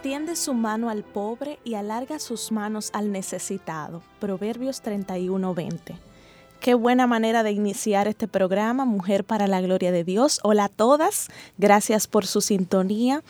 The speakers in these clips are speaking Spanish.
Extiende su mano al pobre y alarga sus manos al necesitado. Proverbios 31:20. Qué buena manera de iniciar este programa, Mujer para la Gloria de Dios. Hola a todas, gracias por su sintonía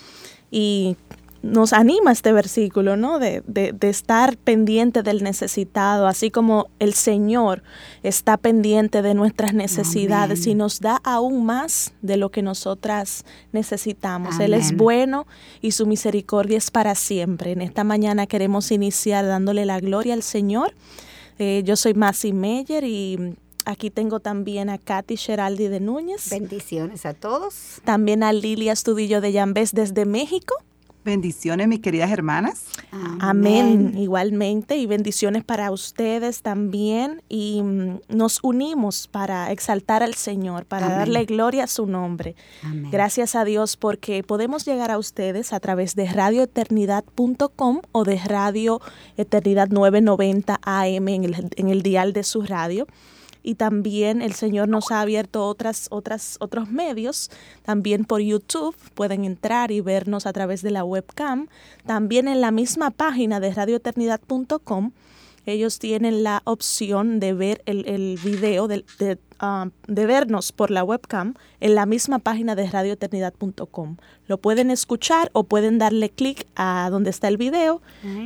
y nos anima este versículo, ¿no? De, estar pendiente del necesitado, así como el Señor está pendiente de nuestras necesidades y nos da aún más de lo que nosotras necesitamos. Él es bueno y su misericordia es para siempre. En esta mañana queremos iniciar dándole la gloria al Señor. Eh, yo soy Masi Meyer y Aquí tengo también a Katy Geraldi de Núñez. Bendiciones a todos. También a Lilia Estudillo de Yambés desde México. Bendiciones, mis queridas hermanas. Amén. Igualmente. Y bendiciones para ustedes también. Y mm, nos unimos para exaltar al Señor, para darle gloria a su nombre. Gracias a Dios porque podemos llegar a ustedes a través de radioeternidad.com o de Radio Eternidad 990 AM en el, en el dial de su radio y también el Señor nos ha abierto otras, otras, otros medios, también por YouTube, pueden entrar y vernos a través de la webcam, también en la misma página de radioeternidad.com, ellos tienen la opción de ver el, el video de, de, ah, de, vernos por la webcam en la misma página de radioeternidad.com. Lo pueden escuchar o pueden darle clic a donde está el video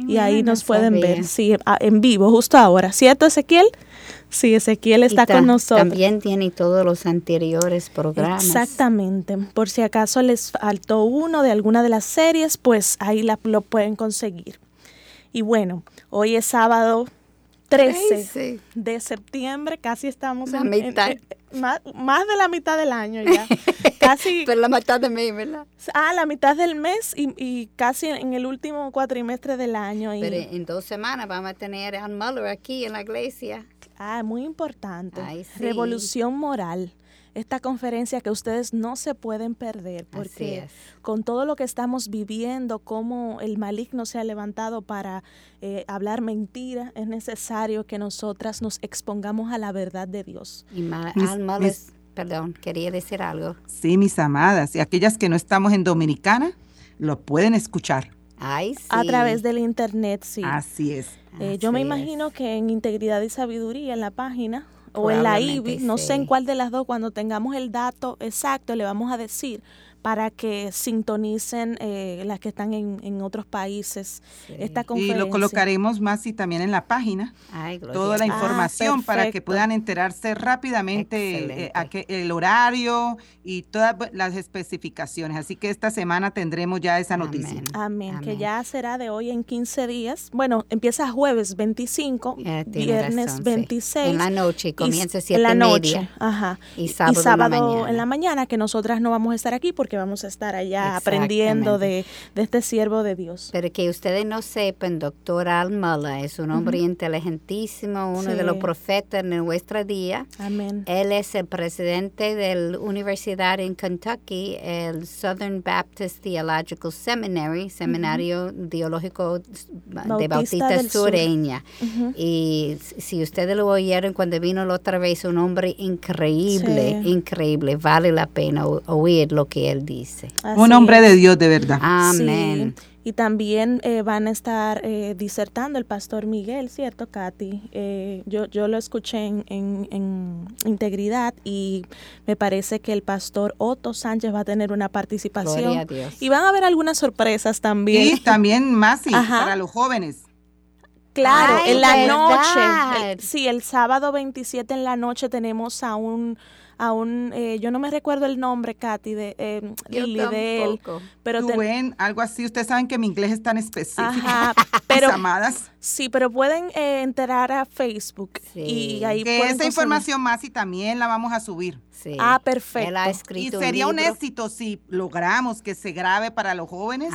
y ahí nos pueden ver sí, en vivo justo ahora. ¿Cierto, Ezequiel? Sí, Ezequiel está con nosotros. También tiene todos los anteriores programas. Exactamente. Por si acaso les faltó uno de alguna de las series, pues ahí la, lo pueden conseguir. Y bueno, hoy es sábado 13 de septiembre, casi estamos en, mitad. más, de la mitad del año ya. casi. Pero la mitad del mes, ¿verdad? Ah, la mitad del mes y, casi en el último cuatrimestre del año. Pero en dos semanas vamos a tener a Muller aquí en la iglesia. Ah, muy importante. Revolución moral. Esta conferencia que ustedes no se pueden perder porque con todo lo que estamos viviendo, cómo el maligno se ha levantado para eh, hablar mentira, es necesario que nosotras nos expongamos a la verdad de Dios. Y perdón, quería decir algo. Sí, mis amadas, y aquellas que no estamos en Dominicana, lo pueden escuchar. A través del internet, sí. Así es. Eh, yo me imagino que en Integridad y Sabiduría, en la página, o en la IBI, no sé en cuál de las dos, cuando tengamos el dato exacto, le vamos a decir para que sintonicen eh, las que están en, otros países esta conferencia. Y lo colocaremos más y también en la página, toda la información ah, para que puedan enterarse rápidamente eh, el horario y todas las especificaciones. Así que esta semana tendremos ya esa noticia. Amén. que ya será de hoy en 15 días. Bueno, empieza jueves 25, viernes 26. En la noche, comienza 7 en la noche. Ajá. Y sábado, en la mañana, que nosotras no vamos a estar aquí porque vamos a estar allá aprendiendo de, este siervo de Dios. Pero que ustedes no sepan, doctor Almala es un hombre inteligentísimo, uno de los profetas en nuestra día. Amén. Él es el presidente de la universidad en Kentucky, el Southern Baptist Theological Seminary, seminario teológico de Bautista Sureña. Y si ustedes lo oyeron cuando vino la otra vez, un hombre increíble, increíble, vale la pena oír lo que él dice. Un hombre de Dios de verdad. Amén. Y también eh, van a estar eh, disertando el pastor Miguel, ¿cierto, Katy? Eh, yo, yo lo escuché en, en, Integridad y me parece que el pastor Otto Sánchez va a tener una participación. Y van a haber algunas sorpresas también. Y también más para los jóvenes. Claro, en la noche. sí, el sábado 27 en la noche tenemos a un a un, eh, yo no me recuerdo el nombre, Katy, de Lili, de él. Pero algo así, ustedes saben que mi inglés es tan específico. Ajá, pero, amadas. Sí, pero pueden eh, entrar a Facebook y ahí que esa información más y también la vamos a subir. Ah, perfecto. y sería un, éxito si logramos que se grabe para los jóvenes,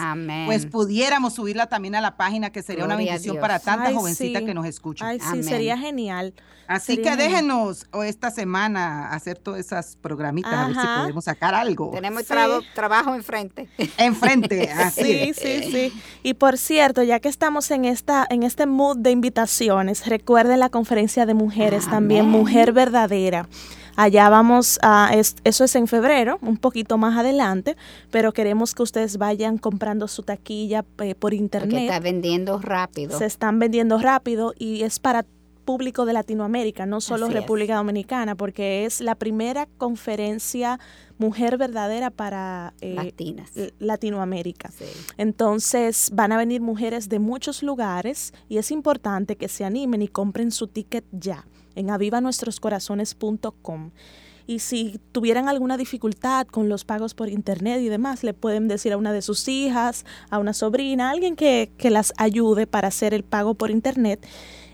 pues pudiéramos subirla también a la página, que sería una bendición para tantas jovencitas que nos escuchan. Ay, sí, sería genial. Así que déjenos o esta semana hacer todas esas programitas, a ver si podemos sacar algo. Tenemos trabajo enfrente. Enfrente, así. Sí, sí, sí. Y por cierto, ya que estamos en esta en este mood de invitaciones, recuerden la conferencia de mujeres también, Mujer Verdadera. Allá vamos a, eso es en febrero, un poquito más adelante, pero queremos que ustedes vayan comprando su taquilla eh, por internet. Porque está vendiendo rápido. Se están vendiendo rápido y es para público de Latinoamérica, no solo República Dominicana, porque es la primera conferencia mujer verdadera para eh, Latinoamérica. Entonces van a venir mujeres de muchos lugares y es importante que se animen y compren su ticket ya en avivanuestroscorazones.com. Y si tuvieran alguna dificultad con los pagos por internet y demás, le pueden decir a una de sus hijas, a una sobrina, a alguien que, que las ayude para hacer el pago por internet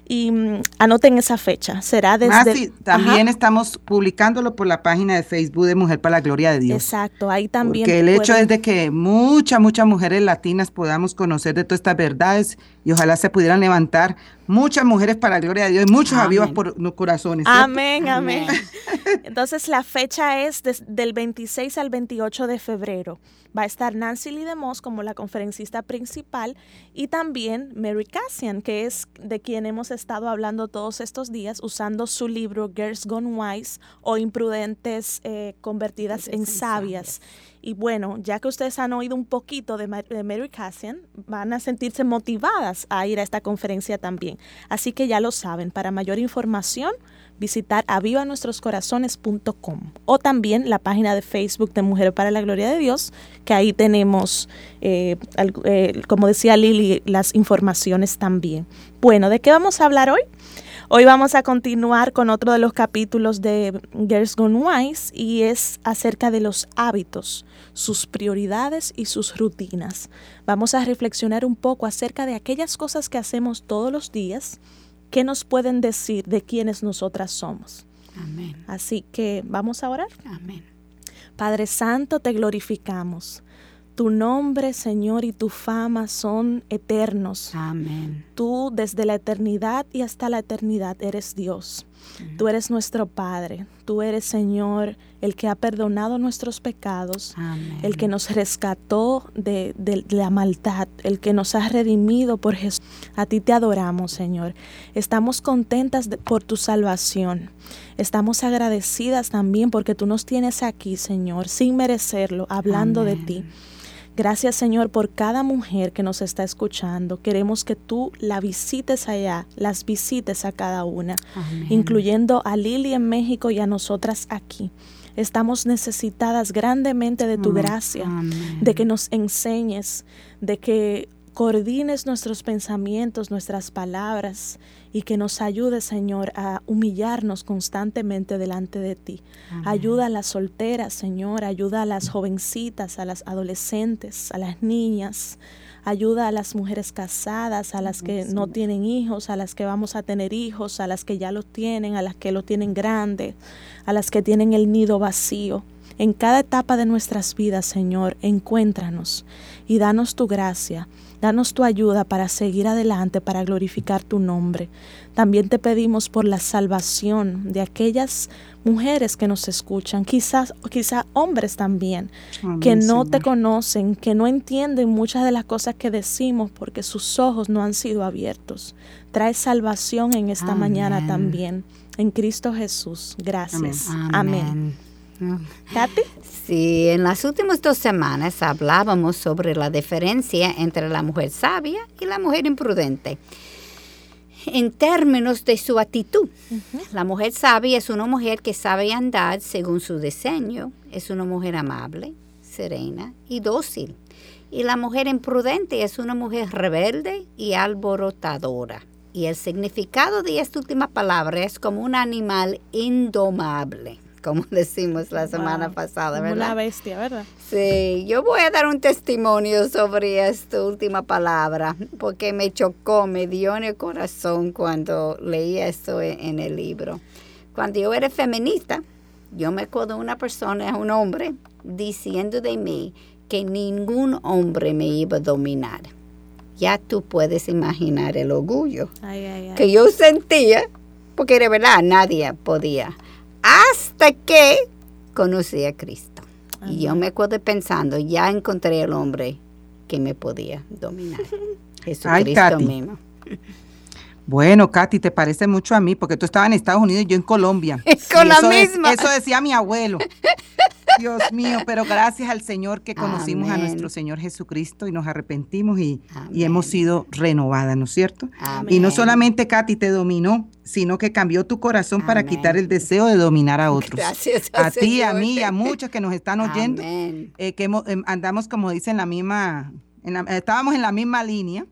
y mm, anoten esa fecha. Será desde... también estamos publicándolo por la página de Facebook de Mujer para la Gloria de Dios. Exacto, ahí también. Porque el hecho es de que muchas, muchas mujeres latinas podamos conocer de todas estas verdades y ojalá se pudieran levantar muchas mujeres para la gloria de Dios y muchos avivas por los corazones. Amén, amén. Entonces la fecha es del 26 al 28 de febrero. Va a estar Nancy Lee DeMoss como la conferencista principal y también Mary Cassian, que es de quien hemos estado hablando todos estos días usando su libro Girls Gone Wise o Imprudentes eh, convertidas en sabias. Y bueno, ya que ustedes han oído un poquito de, Mary Cassian, van a sentirse motivadas a ir a esta conferencia también. Así que ya lo saben, para mayor información, visitar avivanuestroscorazones.com o también la página de Facebook de Mujer para la Gloria de Dios, que ahí tenemos, eh, eh, como decía Lili, las informaciones también. Bueno, ¿de qué vamos a hablar hoy? Hoy vamos a continuar con otro de los capítulos de Girls Gone Wise y es acerca de los hábitos, sus prioridades y sus rutinas. Vamos a reflexionar un poco acerca de aquellas cosas que hacemos todos los días que nos pueden decir de quiénes nosotras somos. Amén. Así que vamos a orar. Amén. Padre Santo, te glorificamos. Tu nombre, Señor, y tu fama son eternos. Amén. Tú desde la eternidad y hasta la eternidad eres Dios. Tú eres nuestro Padre. Tú eres, Señor, el que ha perdonado nuestros pecados, el que nos rescató de, la maldad, el que nos ha redimido por Jesús. A ti te adoramos, Señor. Estamos contentas por tu salvación. Estamos agradecidas también porque tú nos tienes aquí, Señor, sin merecerlo, hablando de ti. Gracias Señor por cada mujer que nos está escuchando. Queremos que tú la visites allá, las visites a cada una, incluyendo a Lili en México y a nosotras aquí. Estamos necesitadas grandemente de tu gracia, de que nos enseñes, de que coordines nuestros pensamientos, nuestras palabras y que nos ayude, Señor, a humillarnos constantemente delante de ti. Ayuda a las solteras, Señor, ayuda a las jovencitas, a las adolescentes, a las niñas. Ayuda a las mujeres casadas, a las que no tienen hijos, a las que vamos a tener hijos, a las que ya lo tienen, a las que lo tienen grande, a las que tienen el nido vacío. En cada etapa de nuestras vidas, Señor, encuéntranos y danos tu gracia Danos tu ayuda para seguir adelante, para glorificar tu nombre. También te pedimos por la salvación de aquellas mujeres que nos escuchan, quizás quizá hombres también, que no te conocen, que no entienden muchas de las cosas que decimos porque sus ojos no han sido abiertos. Trae salvación en esta mañana también. En Cristo Jesús. Gracias. Amén. ¿Katy? Sí, en las últimas dos semanas hablábamos sobre la diferencia entre la mujer sabia y la mujer imprudente. En términos de su actitud, la mujer sabia es una mujer que sabe andar según su diseño, es una mujer amable, serena y dócil. Y la mujer imprudente es una mujer rebelde y alborotadora. Y el significado de esta última palabra es como un animal indomable como decimos la semana pasada, ¿verdad? Una bestia, ¿verdad? Sí, yo voy a dar un testimonio sobre esta última palabra, porque me chocó, me dio en el corazón cuando leí esto en el libro. Cuando yo era feminista, yo me acuerdo de una persona, un hombre, diciendo de mí que ningún hombre me iba a dominar. Ya tú puedes imaginar el orgullo que yo sentía, porque de verdad nadie podía, hasta que conocí a Cristo. Y yo me acuerdo pensando, ya encontré el hombre que me podía dominar. Jesucristo mismo. Bueno, Katy, te parece mucho a mí, porque tú estabas en Estados Unidos y yo en Colombia. Con la misma. eso decía mi abuelo. Dios mío, pero gracias al Señor que conocimos a nuestro Señor Jesucristo y nos arrepentimos y, hemos sido renovadas, ¿no es cierto? Y no solamente Katy te dominó, sino que cambió tu corazón para quitar el deseo de dominar a otros. Gracias a ti, a mí, a muchos que nos están oyendo, eh, que em, andamos, como dicen, la misma estábamos en la misma línea,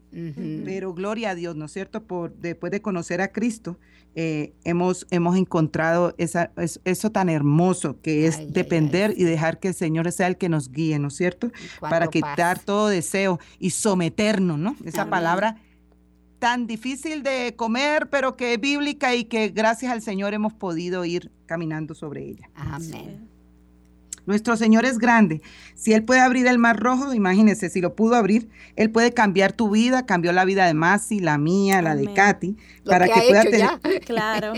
pero gloria a Dios, ¿no es cierto? Por, después de conocer a Cristo, eh, hemos, hemos encontrado esa, eso tan hermoso que es depender y dejar que el Señor sea el que nos guíe, ¿no es cierto? Para quitar todo deseo y someternos, ¿no? Esa palabra tan difícil de comer, pero que es bíblica y que gracias al Señor hemos podido ir caminando sobre ella. Amén. Nuestro Señor es grande. Si Él puede abrir el mar rojo, imagínese, si lo pudo abrir, Él puede cambiar tu vida, cambió la vida de Masi, la mía, la de Katy, para que, pueda tener. Claro.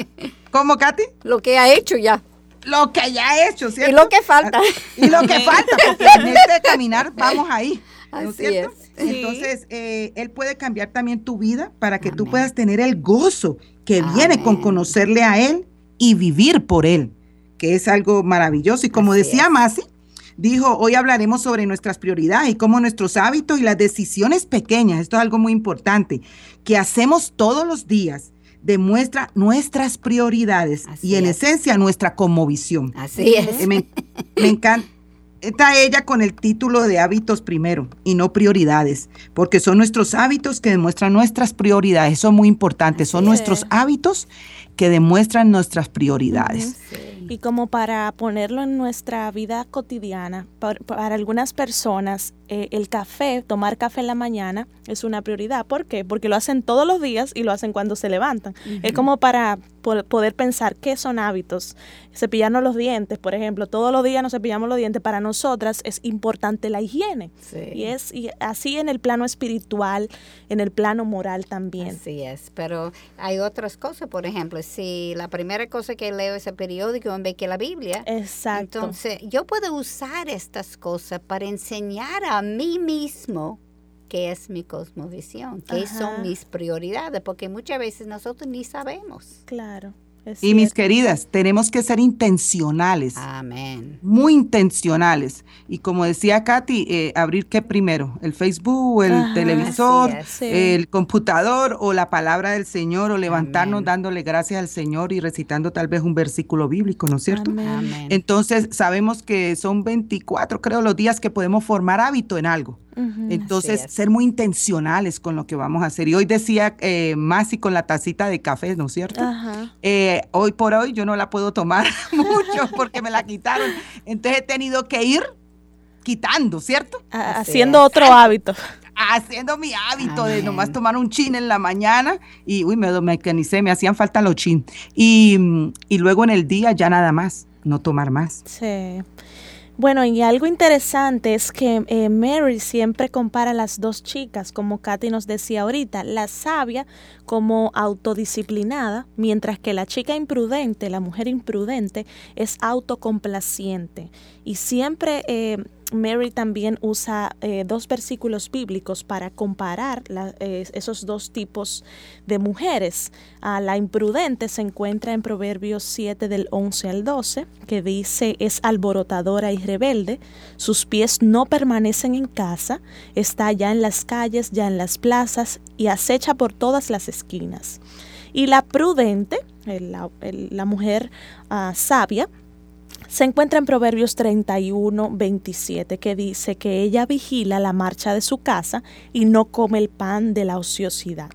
¿Cómo, Katy? Lo que ha hecho ya. Lo que ya ha hecho, ¿cierto? Y lo que falta. Y lo que falta, porque en este caminar vamos ahí. ¿no es cierto? Entonces, eh, Él puede cambiar también tu vida para que tú puedas tener el gozo que viene con conocerle a Él y vivir por Él que es algo maravilloso. Y como decía Masi, dijo, hoy hablaremos sobre nuestras prioridades y cómo nuestros hábitos y las decisiones pequeñas, esto es algo muy importante, que hacemos todos los días, demuestra nuestras prioridades y en esencia nuestra conmovisión. Así es. Eh, me, encanta. Está ella con el título de hábitos primero y no prioridades, porque son nuestros hábitos que demuestran nuestras prioridades. Eso es muy importante. son nuestros hábitos que demuestran nuestras prioridades. Y como para ponerlo en nuestra vida cotidiana, para, algunas personas eh, el café, tomar café en la mañana es una prioridad. ¿Por qué? Porque lo hacen todos los días y lo hacen cuando se levantan. Es como para poder pensar qué son hábitos. Cepillarnos los dientes, por ejemplo, todos los días nos cepillamos los dientes. Para nosotras es importante la higiene. Y es y así en el plano espiritual, en el plano moral también. Así es, pero hay otras cosas, por ejemplo, si la primera cosa que leo es el periódico en vez que la Biblia. Exacto. Entonces, yo puedo usar estas cosas para enseñar a mí mismo qué es mi cosmovisión, qué son mis prioridades, porque muchas veces nosotros ni sabemos. Claro. Y mis queridas, tenemos que ser intencionales. Amén. Muy intencionales. Y como decía Katy, eh, abrir qué primero, el Facebook, el televisor, el computador o la palabra del Señor o levantarnos dándole gracias al Señor y recitando tal vez un versículo bíblico, ¿no es cierto? Amén. Entonces sabemos que son 24, creo, los días que podemos formar hábito en algo. Entonces, ser muy intencionales con lo que vamos a hacer. Y hoy decía eh, Masi con la tacita de café, ¿no es cierto? Eh, hoy por hoy yo no la puedo tomar mucho porque me la quitaron. Entonces he tenido que ir quitando, ¿cierto? haciendo otro hábito. Haciendo mi hábito de nomás tomar un chin en la mañana y, uy, me mecanicé, me hacían falta los chin. Y, y luego en el día ya nada más, no tomar más. Sí. Bueno, y algo interesante es que eh, Mary siempre compara las dos chicas, como Katy nos decía ahorita, la sabia como autodisciplinada, mientras que la chica imprudente, la mujer imprudente, es autocomplaciente. Y siempre eh, Mary también usa eh, dos versículos bíblicos para comparar eh, esos dos tipos de mujeres. a la imprudente se encuentra en Proverbios 7 del 11 al 12, que dice, es alborotadora y rebelde, sus pies no permanecen en casa, está ya en las calles, ya en las plazas y acecha por todas las esquinas. Y la prudente, la, mujer ah, sabia, se encuentra en Proverbios 31, 27, que dice que ella vigila la marcha de su casa y no come el pan de la ociosidad.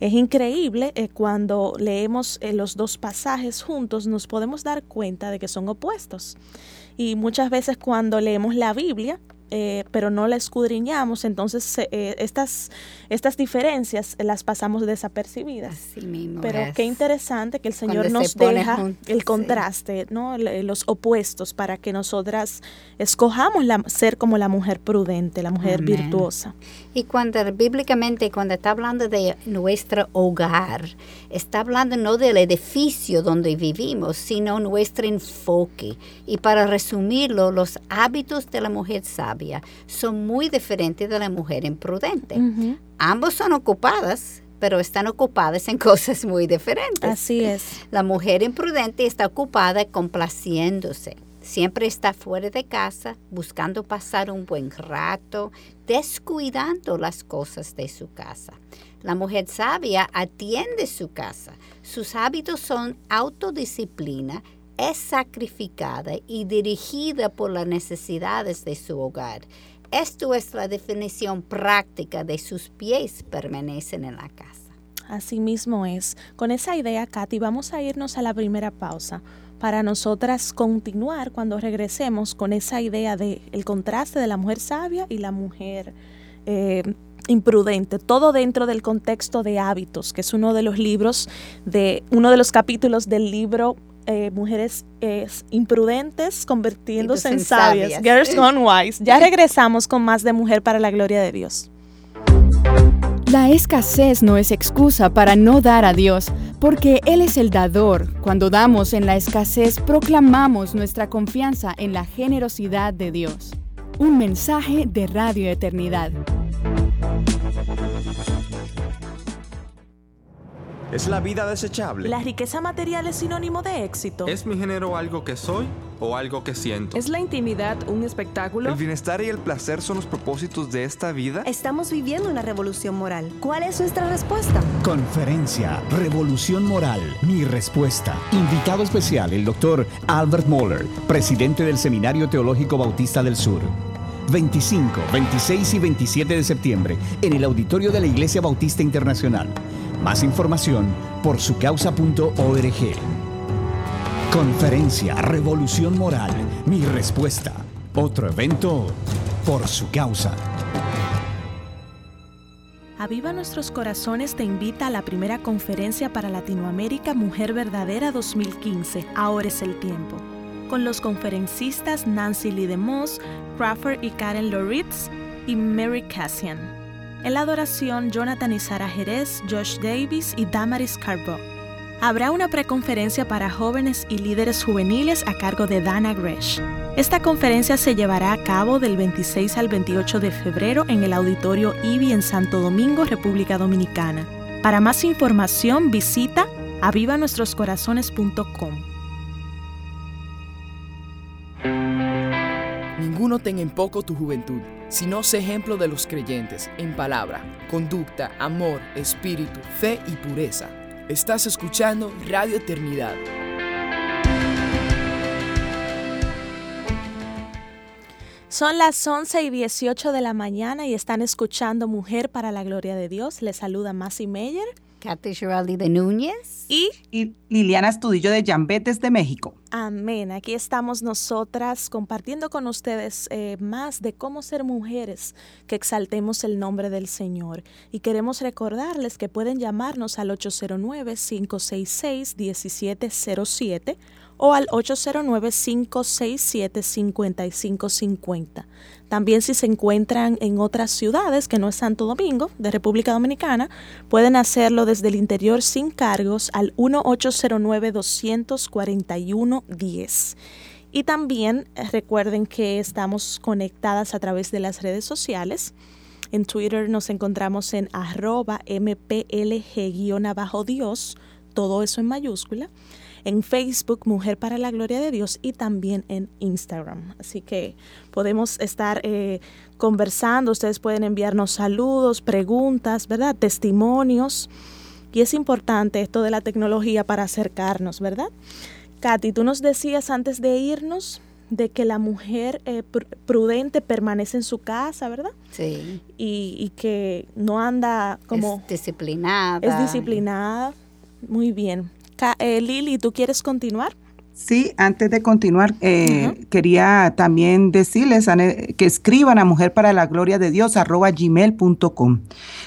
Es increíble eh, cuando leemos eh, los dos pasajes juntos, nos podemos dar cuenta de que son opuestos. Y muchas veces cuando leemos la Biblia, eh, pero no la escudriñamos, entonces eh, estas, estas diferencias las pasamos desapercibidas. pero qué interesante que el Señor nos deja el contraste, ¿no? los opuestos para que nosotras escojamos la, ser como la mujer prudente, la mujer virtuosa. Y cuando bíblicamente, cuando está hablando de nuestro hogar, está hablando no del edificio donde vivimos, sino nuestro enfoque. Y para resumirlo, los hábitos de la mujer sabia son muy diferentes de la mujer imprudente. Ambos son ocupadas, pero están ocupadas en cosas muy diferentes. Así es. La mujer imprudente está ocupada complaciéndose. Siempre está fuera de casa, buscando pasar un buen rato, descuidando las cosas de su casa. La mujer sabia atiende su casa. Sus hábitos son autodisciplina, es sacrificada y dirigida por las necesidades de su hogar. Esto es la definición práctica de sus pies permanecen en la casa. Así mismo es. Con esa idea, Katy, vamos a irnos a la primera pausa para nosotras continuar cuando regresemos con esa idea de el contraste de la mujer sabia y la mujer eh, imprudente, todo dentro del contexto de hábitos, que es uno de los libros de uno de los capítulos del libro eh, mujeres imprudentes convirtiéndose en sabias. Girls Gone Wise. Ya regresamos con más de Mujer para la Gloria de Dios. La escasez no es excusa para no dar a Dios, porque Él es el dador. Cuando damos en la escasez, proclamamos nuestra confianza en la generosidad de Dios. Un mensaje de Radio Eternidad. ¿Es la vida desechable? ¿La riqueza material es sinónimo de éxito? ¿Es mi género algo que soy o algo que siento? ¿Es la intimidad un espectáculo? ¿El bienestar y el placer son los propósitos de esta vida? Estamos viviendo una revolución moral. ¿Cuál es nuestra respuesta? Conferencia Revolución Moral, mi respuesta. Invitado especial el doctor Albert Moller, presidente del Seminario Teológico Bautista del Sur. 25, 26 y 27 de septiembre en el auditorio de la Iglesia Bautista Internacional. Más información por sucausa.org. Conferencia Revolución Moral, mi respuesta. Otro evento por su causa. Aviva Nuestros Corazones te invita a la primera conferencia para Latinoamérica Mujer Verdadera 2015. Ahora es el tiempo. Con los conferencistas Nancy Lee DeMoss, Crawford y Karen Loritz y Mary Cassian. En la adoración, Jonathan y Sara Jerez, Josh Davis y Damaris Carbo. Habrá una preconferencia para jóvenes y líderes juveniles a cargo de Dana Gresh. Esta conferencia se llevará a cabo del 26 al 28 de febrero en el Auditorio IBI en Santo Domingo, República Dominicana. Para más información visita avivanuestroscorazones.com. Ninguno tenga en poco tu juventud sino sé ejemplo de los creyentes en palabra, conducta, amor, espíritu, fe y pureza. Estás escuchando Radio Eternidad. Son las 11 y 18 de la mañana y están escuchando Mujer para la Gloria de Dios. Les saluda Masi Meyer. Kathy Giraldi de Núñez. Y, Liliana Estudillo de Yambetes de México. Amén. Aquí estamos nosotras compartiendo con ustedes eh, más de cómo ser mujeres que exaltemos el nombre del Señor. Y queremos recordarles que pueden llamarnos al 809-566-1707 o al 809-567-5550. También si se encuentran en otras ciudades que no es Santo Domingo, de República Dominicana, pueden hacerlo desde el interior sin cargos al 1-809-241-10. Y también eh, recuerden que estamos conectadas a través de las redes sociales. En Twitter nos encontramos en arroba mplg-dios, todo eso en mayúscula en Facebook Mujer para la Gloria de Dios y también en Instagram. Así que podemos estar eh, conversando, ustedes pueden enviarnos saludos, preguntas, ¿verdad? Testimonios. Y es importante esto de la tecnología para acercarnos, ¿verdad? Katy, tú nos decías antes de irnos de que la mujer eh, prudente permanece en su casa, ¿verdad? Sí. Y, que no anda como... Es disciplinada. Es disciplinada. Muy bien. Eh, Lili, ¿tú quieres continuar? Sí, antes de continuar, eh, quería también decirles que escriban a Mujer para la Gloria de Dios, arroba gmail.com.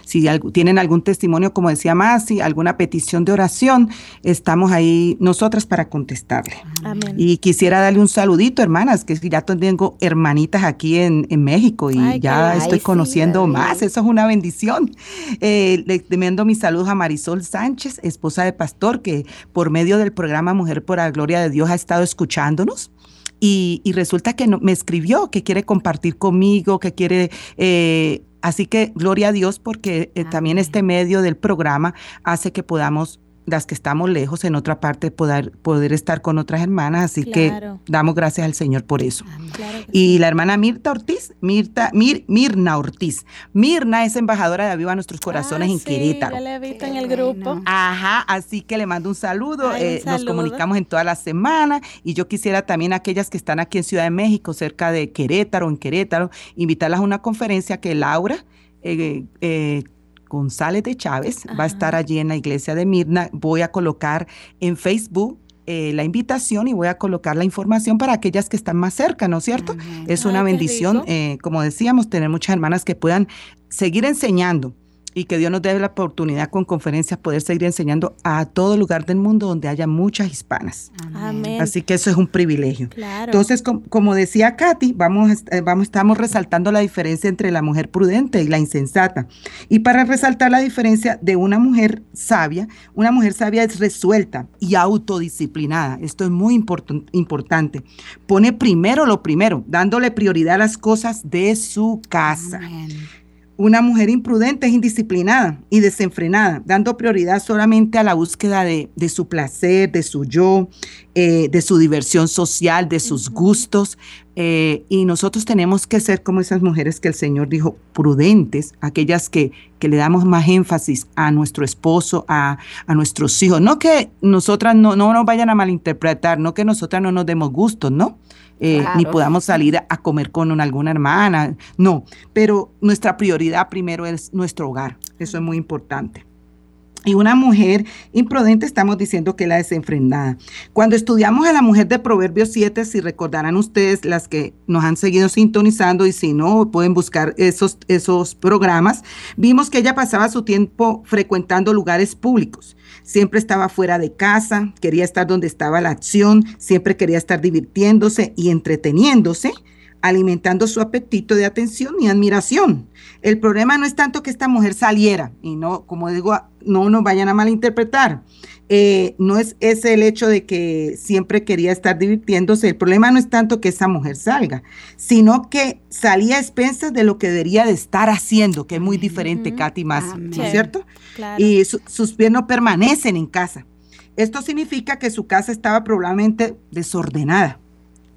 Si tienen algún testimonio, como decía Masi, alguna petición de oración, estamos ahí nosotras para contestarle. Amén. Y quisiera darle un saludito, hermanas, que ya tengo hermanitas aquí en, México y ya estoy conociendo más. Eso es una bendición. Eh, le mando mis saludos a Marisol Sánchez, esposa de pastor, que por medio del programa Mujer para la Gloria de Dios, Dios ha estado escuchándonos. Y, resulta que me escribió que quiere compartir conmigo, que quiere eh, Así que gloria a Dios porque eh, también este medio del programa hace que podamos las que estamos lejos en otra parte poder, poder estar con otras hermanas, así que damos gracias al Señor por eso. y la hermana Mirta Ortiz, Mirta, Mir, Mirna Ortiz. Mirna es embajadora de Aviva Nuestros Corazones en Querétaro. Ya le he visto en el grupo. Ajá, así que le mando un saludo. Eh, nos comunicamos en toda la semana y yo quisiera también a aquellas que están aquí en Ciudad de México, cerca de Querétaro, en Querétaro, invitarlas a una conferencia que Laura eh, eh, González de Chávez va a estar allí en la iglesia de Mirna. Voy a colocar en Facebook eh, la invitación y voy a colocar la información para aquellas que están más cerca, ¿no es cierto? Es una bendición, eh, como decíamos, tener muchas hermanas que puedan seguir enseñando y que Dios nos dé la oportunidad con conferencias poder seguir enseñando a todo lugar del mundo donde haya muchas hispanas. Amén. Así que eso es un privilegio. Entonces, como decía Katy, vamos, eh, vamos, estamos resaltando la diferencia entre la mujer prudente y la insensata. Y para resaltar la diferencia de una mujer sabia, una mujer sabia es resuelta y autodisciplinada. Esto es muy importante. Pone primero lo primero, dándole prioridad a las cosas de su casa. Amén. Una mujer imprudente es indisciplinada y desenfrenada, dando prioridad solamente a la búsqueda de, su placer, de su yo, eh, de su diversión social, de sus gustos. Eh, y nosotros tenemos que ser como esas mujeres que el Señor dijo, prudentes, aquellas que, que le damos más énfasis a nuestro esposo, a, nuestros hijos. No que nosotras no, no nos vayan a malinterpretar, no que nosotras no nos demos gustos, ¿no? Eh, ni podamos salir a comer con alguna hermana, no, pero nuestra prioridad primero es nuestro hogar, eso es muy importante. Y una mujer imprudente estamos diciendo que la desenfrenada. Cuando estudiamos a la mujer de Proverbios 7, si recordarán ustedes las que nos han seguido sintonizando y si no, pueden buscar esos, esos programas, vimos que ella pasaba su tiempo frecuentando lugares públicos. Siempre estaba fuera de casa, quería estar donde estaba la acción, siempre quería estar divirtiéndose y entreteniéndose alimentando su apetito de atención y admiración. El problema no es tanto que esta mujer saliera, y no, como digo, no nos vayan a malinterpretar. Eh, no es ese el hecho de que siempre quería estar divirtiéndose. El problema no es tanto que esa mujer salga, sino que salía a expensas de lo que debería de estar haciendo, que es muy diferente, Katy, más, ¿no es cierto? Y sus pies no permanecen en casa. Esto significa que su casa estaba probablemente desordenada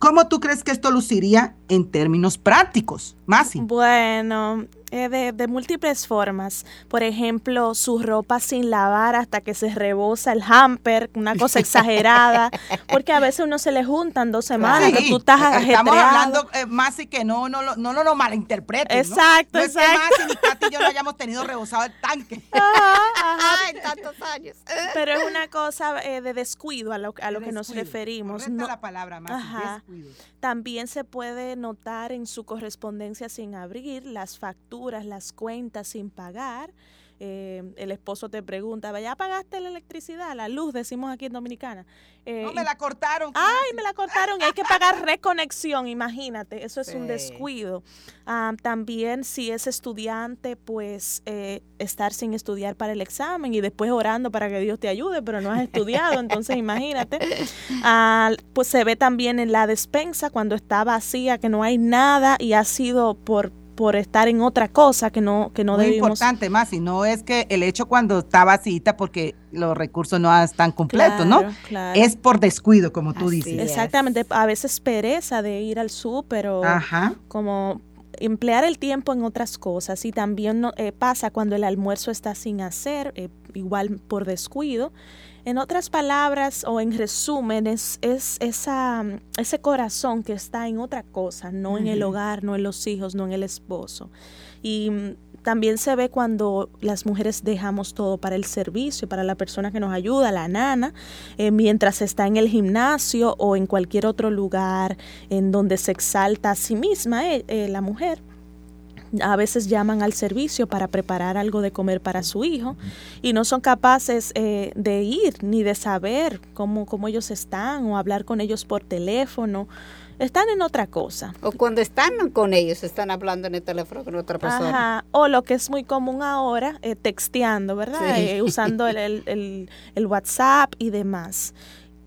¿Cómo tú crees que esto luciría en términos prácticos, Masi? Bueno, eh, de, múltiples formas. Por ejemplo, su ropa sin lavar hasta que se rebosa el hamper, una cosa exagerada, porque a veces uno se le juntan dos semanas, que tú estás ajetreado. Estamos hablando, eh, Masi, que no, no, no, no, lo malinterpreten. Exacto, ¿no? exacto. es que Masi ni Katy y yo no hayamos tenido rebosado el tanque. Ajá, tantos años. Pero es una cosa eh, de descuido a lo, a lo que nos referimos. No la palabra, Masi, descuido. También se puede notar en su correspondencia sin abrir las facturas, las cuentas sin pagar. Eh, el esposo te pregunta, ¿ya pagaste la electricidad, la luz, decimos aquí en Dominicana? Eh, no, me la cortaron. Ay, me la cortaron. hay que pagar reconexión, imagínate. Eso es un descuido. Ah, también si es estudiante, pues eh, estar sin estudiar para el examen y después orando para que Dios te ayude, pero no has estudiado, entonces imagínate. Ah, pues se ve también en la despensa cuando está vacía, que no hay nada y ha sido por por estar en otra cosa que no que no Muy importante más, y no es que el hecho cuando está vacita porque los recursos no están completos, ¿no? Es por descuido, como tú dices. Exactamente, a veces pereza de ir al súper o como emplear el tiempo en otras cosas y también eh, pasa cuando el almuerzo está sin hacer, eh, igual por descuido. En otras palabras o en resumen, es, esa, ese corazón que está en otra cosa, no en el hogar, no en los hijos, no en el esposo. Y mm, también se ve cuando las mujeres dejamos todo para el servicio, para la persona que nos ayuda, la nana, eh, mientras está en el gimnasio o en cualquier otro lugar en donde se exalta a sí misma eh, eh, la mujer a veces llaman al servicio para preparar algo de comer para su hijo y no son capaces de ir ni de saber cómo, cómo ellos están o hablar con ellos por teléfono están en otra cosa. O cuando están con ellos, están hablando en el teléfono con otra persona. Ajá. O lo que es muy común ahora, eh, texteando, ¿verdad? Eh, usando el, WhatsApp y demás.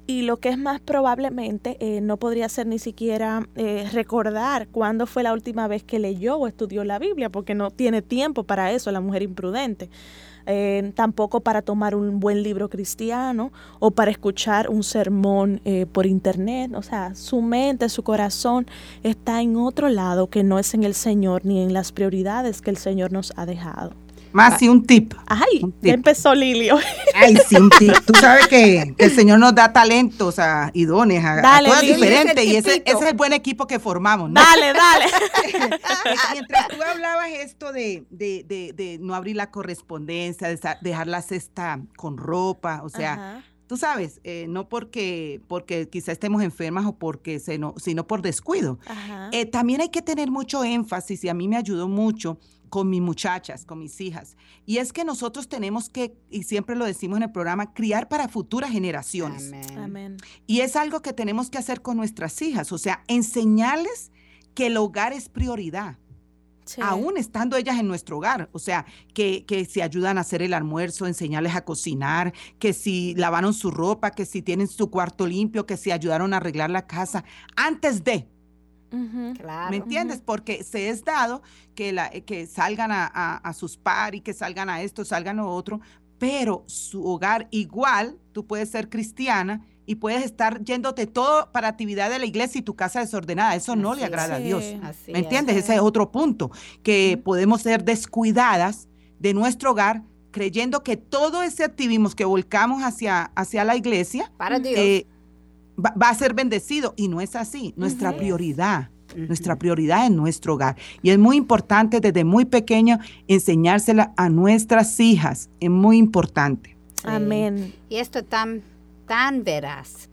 Y lo que es más probablemente, eh, no podría ser ni siquiera recordar cuándo fue la última vez que leyó o estudió la Biblia, porque no tiene tiempo para eso, la mujer imprudente. Eh, tampoco para tomar un buen libro cristiano o para escuchar un sermón eh, por internet. O sea, su mente, su corazón está en otro lado que no es en el Señor ni en las prioridades que el Señor nos ha dejado. Más si un tip. Ay, empezó Lilio. Ay, sí, un tip. Tú sabes que, el Señor nos da talentos a idones, a, dale, cosas diferentes. Y ese, es el buen equipo que formamos. Dale, dale. Mientras tú hablabas esto de, de, de, de, no abrir la correspondencia, de dejar la cesta con ropa, o sea, tú sabes, eh, no porque, porque quizá estemos enfermas o porque, se no, sino por descuido. Eh, también hay que tener mucho énfasis y a mí me ayudó mucho con mis muchachas, con mis hijas. Y es que nosotros tenemos que, y siempre lo decimos en el programa, criar para futuras generaciones. Amén. Y es algo que tenemos que hacer con nuestras hijas, o sea, enseñarles que el hogar es prioridad. Aún estando ellas en nuestro hogar, o sea, que, que si ayudan a hacer el almuerzo, enseñarles a cocinar, que si lavaron su ropa, que si tienen su cuarto limpio, que si ayudaron a arreglar la casa, antes de, ¿Me entiendes? Porque se es dado que, la, que salgan a, a, sus par y que salgan a esto, salgan a otro, pero su hogar igual, tú puedes ser cristiana y puedes estar yéndote todo para actividad de la iglesia y tu casa desordenada. Eso no le agrada a Dios. ¿Me entiendes? Ese es otro punto, que podemos ser descuidadas de nuestro hogar creyendo que todo ese activismo que volcamos hacia, hacia la iglesia para Dios. Eh, va, a ser bendecido. Y no es así. Nuestra prioridad, nuestra prioridad es nuestro hogar. Y es muy importante desde muy pequeño enseñársela a nuestras hijas. Es muy importante. Amén. Y esto tan tan veraz.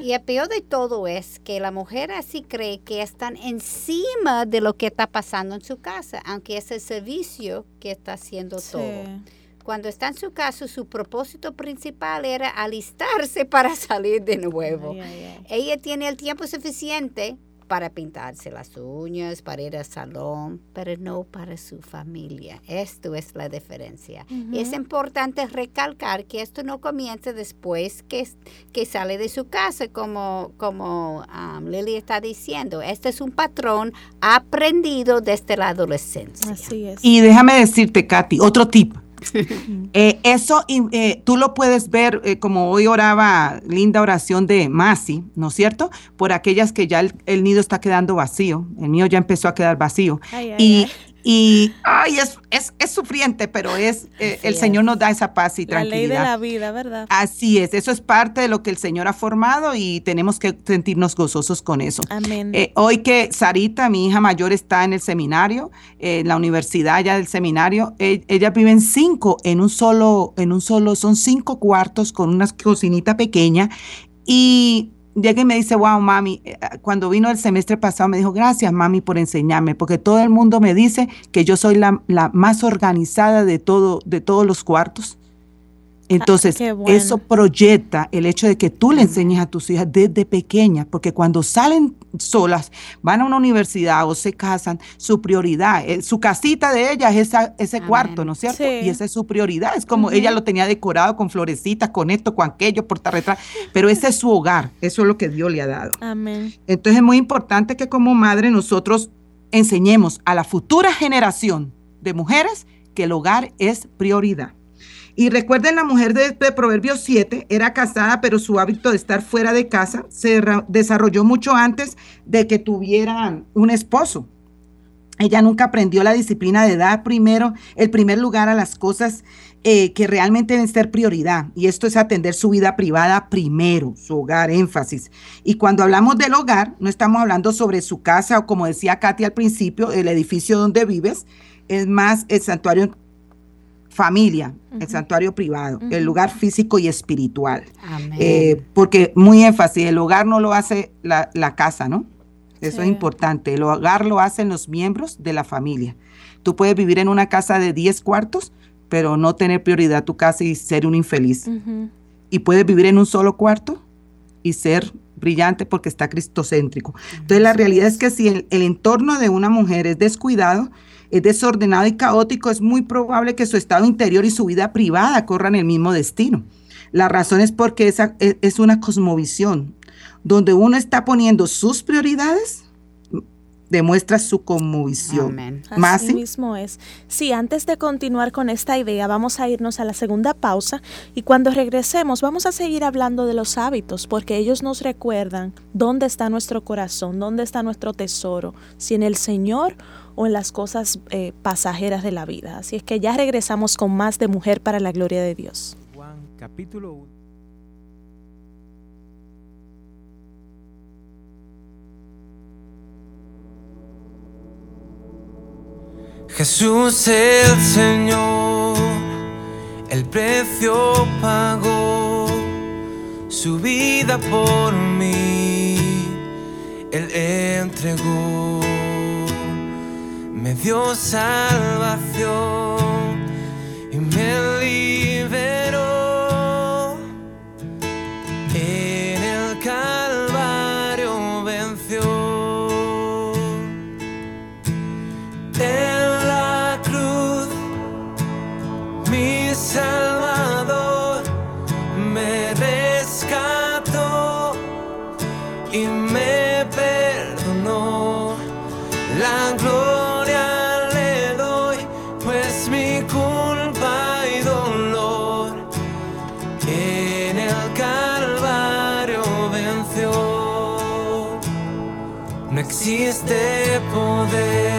Y el peor de todo es que la mujer así cree que están encima de lo que está pasando en su casa, aunque es el servicio que está haciendo todo cuando está en su casa, su propósito principal era alistarse para salir de nuevo. Ella tiene el tiempo suficiente para pintarse las uñas, para ir al salón, pero no para su familia. Esto es la diferencia. Y es importante recalcar que esto no comienza después que, que sale de su casa, como, como um, Lily está diciendo. Este es un patrón aprendido desde la adolescencia. Así es. Y déjame decirte, Katy, otro tip eh, eso eh, tú lo puedes ver eh, como hoy oraba linda oración de Masi, ¿no es cierto? Por aquellas que ya el, nido está quedando vacío. El mío ya empezó a quedar vacío. y, y ay, es, es, es sufriente, pero es eh, el Señor nos da esa paz y tranquilidad. La ley de la vida, ¿verdad? Así es, eso es parte de lo que el Señor ha formado y tenemos que sentirnos gozosos con eso. Amén. Eh, hoy que Sarita, mi hija mayor, está en el seminario, en la universidad ya del seminario, e, ella vive en cinco, en un solo, en un solo, son cinco cuartos con una cocinita pequeña y llega y me dice, wow, mami, eh, cuando vino el semestre pasado me dijo, gracias, mami, por enseñarme, porque todo el mundo me dice que yo soy la, la más organizada de, todo, de todos los cuartos. Ah, Entonces, eso proyecta el hecho de que tú le enseñes a tus hijas desde pequeñas, porque cuando salen solas, van a una universidad o se casan, su prioridad, eh, su casita de ellas es ese cuarto, ¿no es cierto? Y esa es su prioridad. Es como ella lo tenía decorado con florecitas, con esto, con aquello, retrás, pero ese es su hogar, eso es lo que Dios le ha dado. Amén. Entonces es muy importante que como madre nosotros enseñemos a la futura generación de mujeres que el hogar es prioridad. Y recuerden, la mujer de, Proverbios 7 era casada, pero su hábito de estar fuera de casa se desarrolló mucho antes de que tuvieran un esposo. Ella nunca aprendió la disciplina de dar primero, el primer lugar a las cosas eh, que realmente deben ser prioridad. Y esto es atender su vida privada primero, su hogar, énfasis. Y cuando hablamos del hogar, no estamos hablando sobre su casa o como decía Katy al principio, el edificio donde vives, es más el santuario familia, el santuario privado, el lugar físico y espiritual. Eh, porque muy énfasis, el hogar no lo hace la, casa, ¿no? Eso es importante. El hogar lo hacen los miembros de la familia. Tú puedes vivir en una casa de 10 cuartos, pero no tener prioridad tu casa y ser un infeliz. Y puedes vivir en un solo cuarto y ser brillante porque está cristocéntrico. Entonces la realidad es que si el, el entorno de una mujer es descuidado, es desordenado y caótico, es muy probable que su estado interior y su vida privada corran el mismo destino. La razón es porque esa e, es una cosmovisión donde uno está poniendo sus prioridades demuestra su conmovisión. Así mismo es. Sí, antes de continuar con esta idea, vamos a irnos a la segunda pausa y cuando regresemos vamos a seguir hablando de los hábitos porque ellos nos recuerdan dónde está nuestro corazón, dónde está nuestro tesoro, si en el Señor o en las cosas eh, pasajeras de la vida. Así es que ya regresamos con más de Mujer para la Gloria de Dios. Juan capítulo 1. Jesús el Señor, el precio pagó su vida por mí, Él entregó me dio salvación y me liberó. En el Calvario venció. En la cruz, mi Salvador existe poder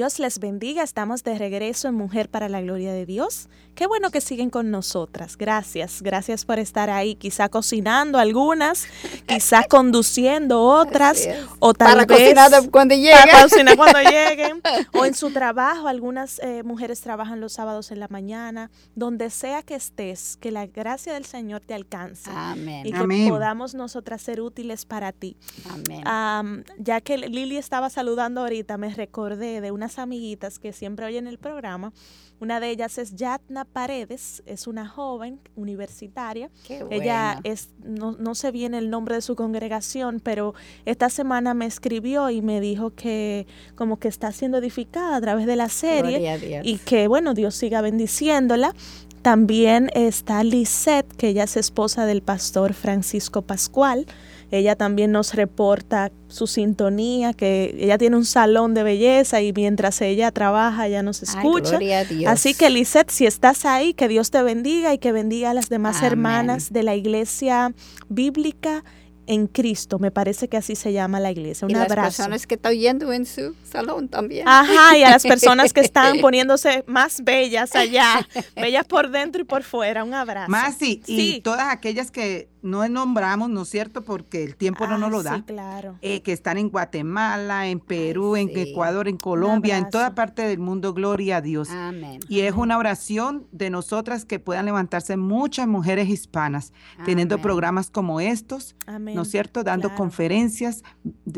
Dios les bendiga. Estamos de regreso en Mujer para la Gloria de Dios. Qué bueno que siguen con nosotras. Gracias. Gracias por estar ahí. Quizá cocinando algunas, quizá conduciendo otras. O tal para vez, cocinar cuando lleguen. Para cocinar cuando lleguen. O en su trabajo. Algunas eh, mujeres trabajan los sábados en la mañana. Donde sea que estés, que la gracia del Señor te alcance. Amén. Y que podamos nosotras ser útiles para ti. Amén. ya que Lili estaba saludando ahorita, me recordé de unas amiguitas que siempre oyen el programa. Una de ellas es Yatna Paredes, es una joven universitaria. Ella es, no, no sé bien el nombre de su congregación, pero esta semana me escribió y me dijo que como que está siendo edificada a través de la serie y que bueno, Dios siga bendiciéndola. También está Lisette, que ella es esposa del pastor Francisco Pascual. Ella también nos reporta su sintonía, que ella tiene un salón de belleza y mientras ella trabaja ya nos escucha. Así que Lisette, si estás ahí, que Dios te bendiga y que bendiga a las demás hermanas de la iglesia bíblica en Cristo, me parece que así se llama la iglesia. Un y abrazo. las personas que están oyendo en su salón también. Ajá, y a las personas que están poniéndose más bellas allá, bellas por dentro y por fuera. Un abrazo. Más sí, y todas aquellas que no nombramos, ¿no es cierto? Porque el tiempo no nos lo da. Sí, claro. Eh, que están en Guatemala, en Perú, en Ecuador, en Colombia, en toda parte del mundo. Gloria a Dios. Amén. Y es una oración de nosotras que puedan levantarse muchas mujeres hispanas, teniendo programas como estos, ¿no es cierto? Dando conferencias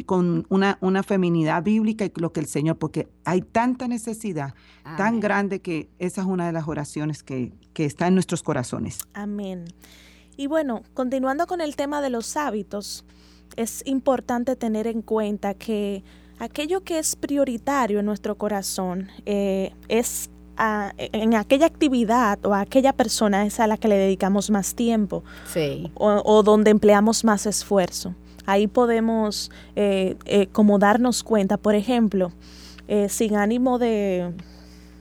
con una, una feminidad bíblica y lo que el Señor, porque hay tanta necesidad tan grande que esa es una de las oraciones que, que está en nuestros corazones. Amén. Y bueno, continuando con el tema de los hábitos, es importante tener en cuenta que aquello que es prioritario en nuestro corazón eh, es en aquella actividad o a aquella persona es a la que le dedicamos más tiempo o, donde empleamos más esfuerzo. Ahí podemos eh, eh, como darnos cuenta, por ejemplo, sin ánimo de,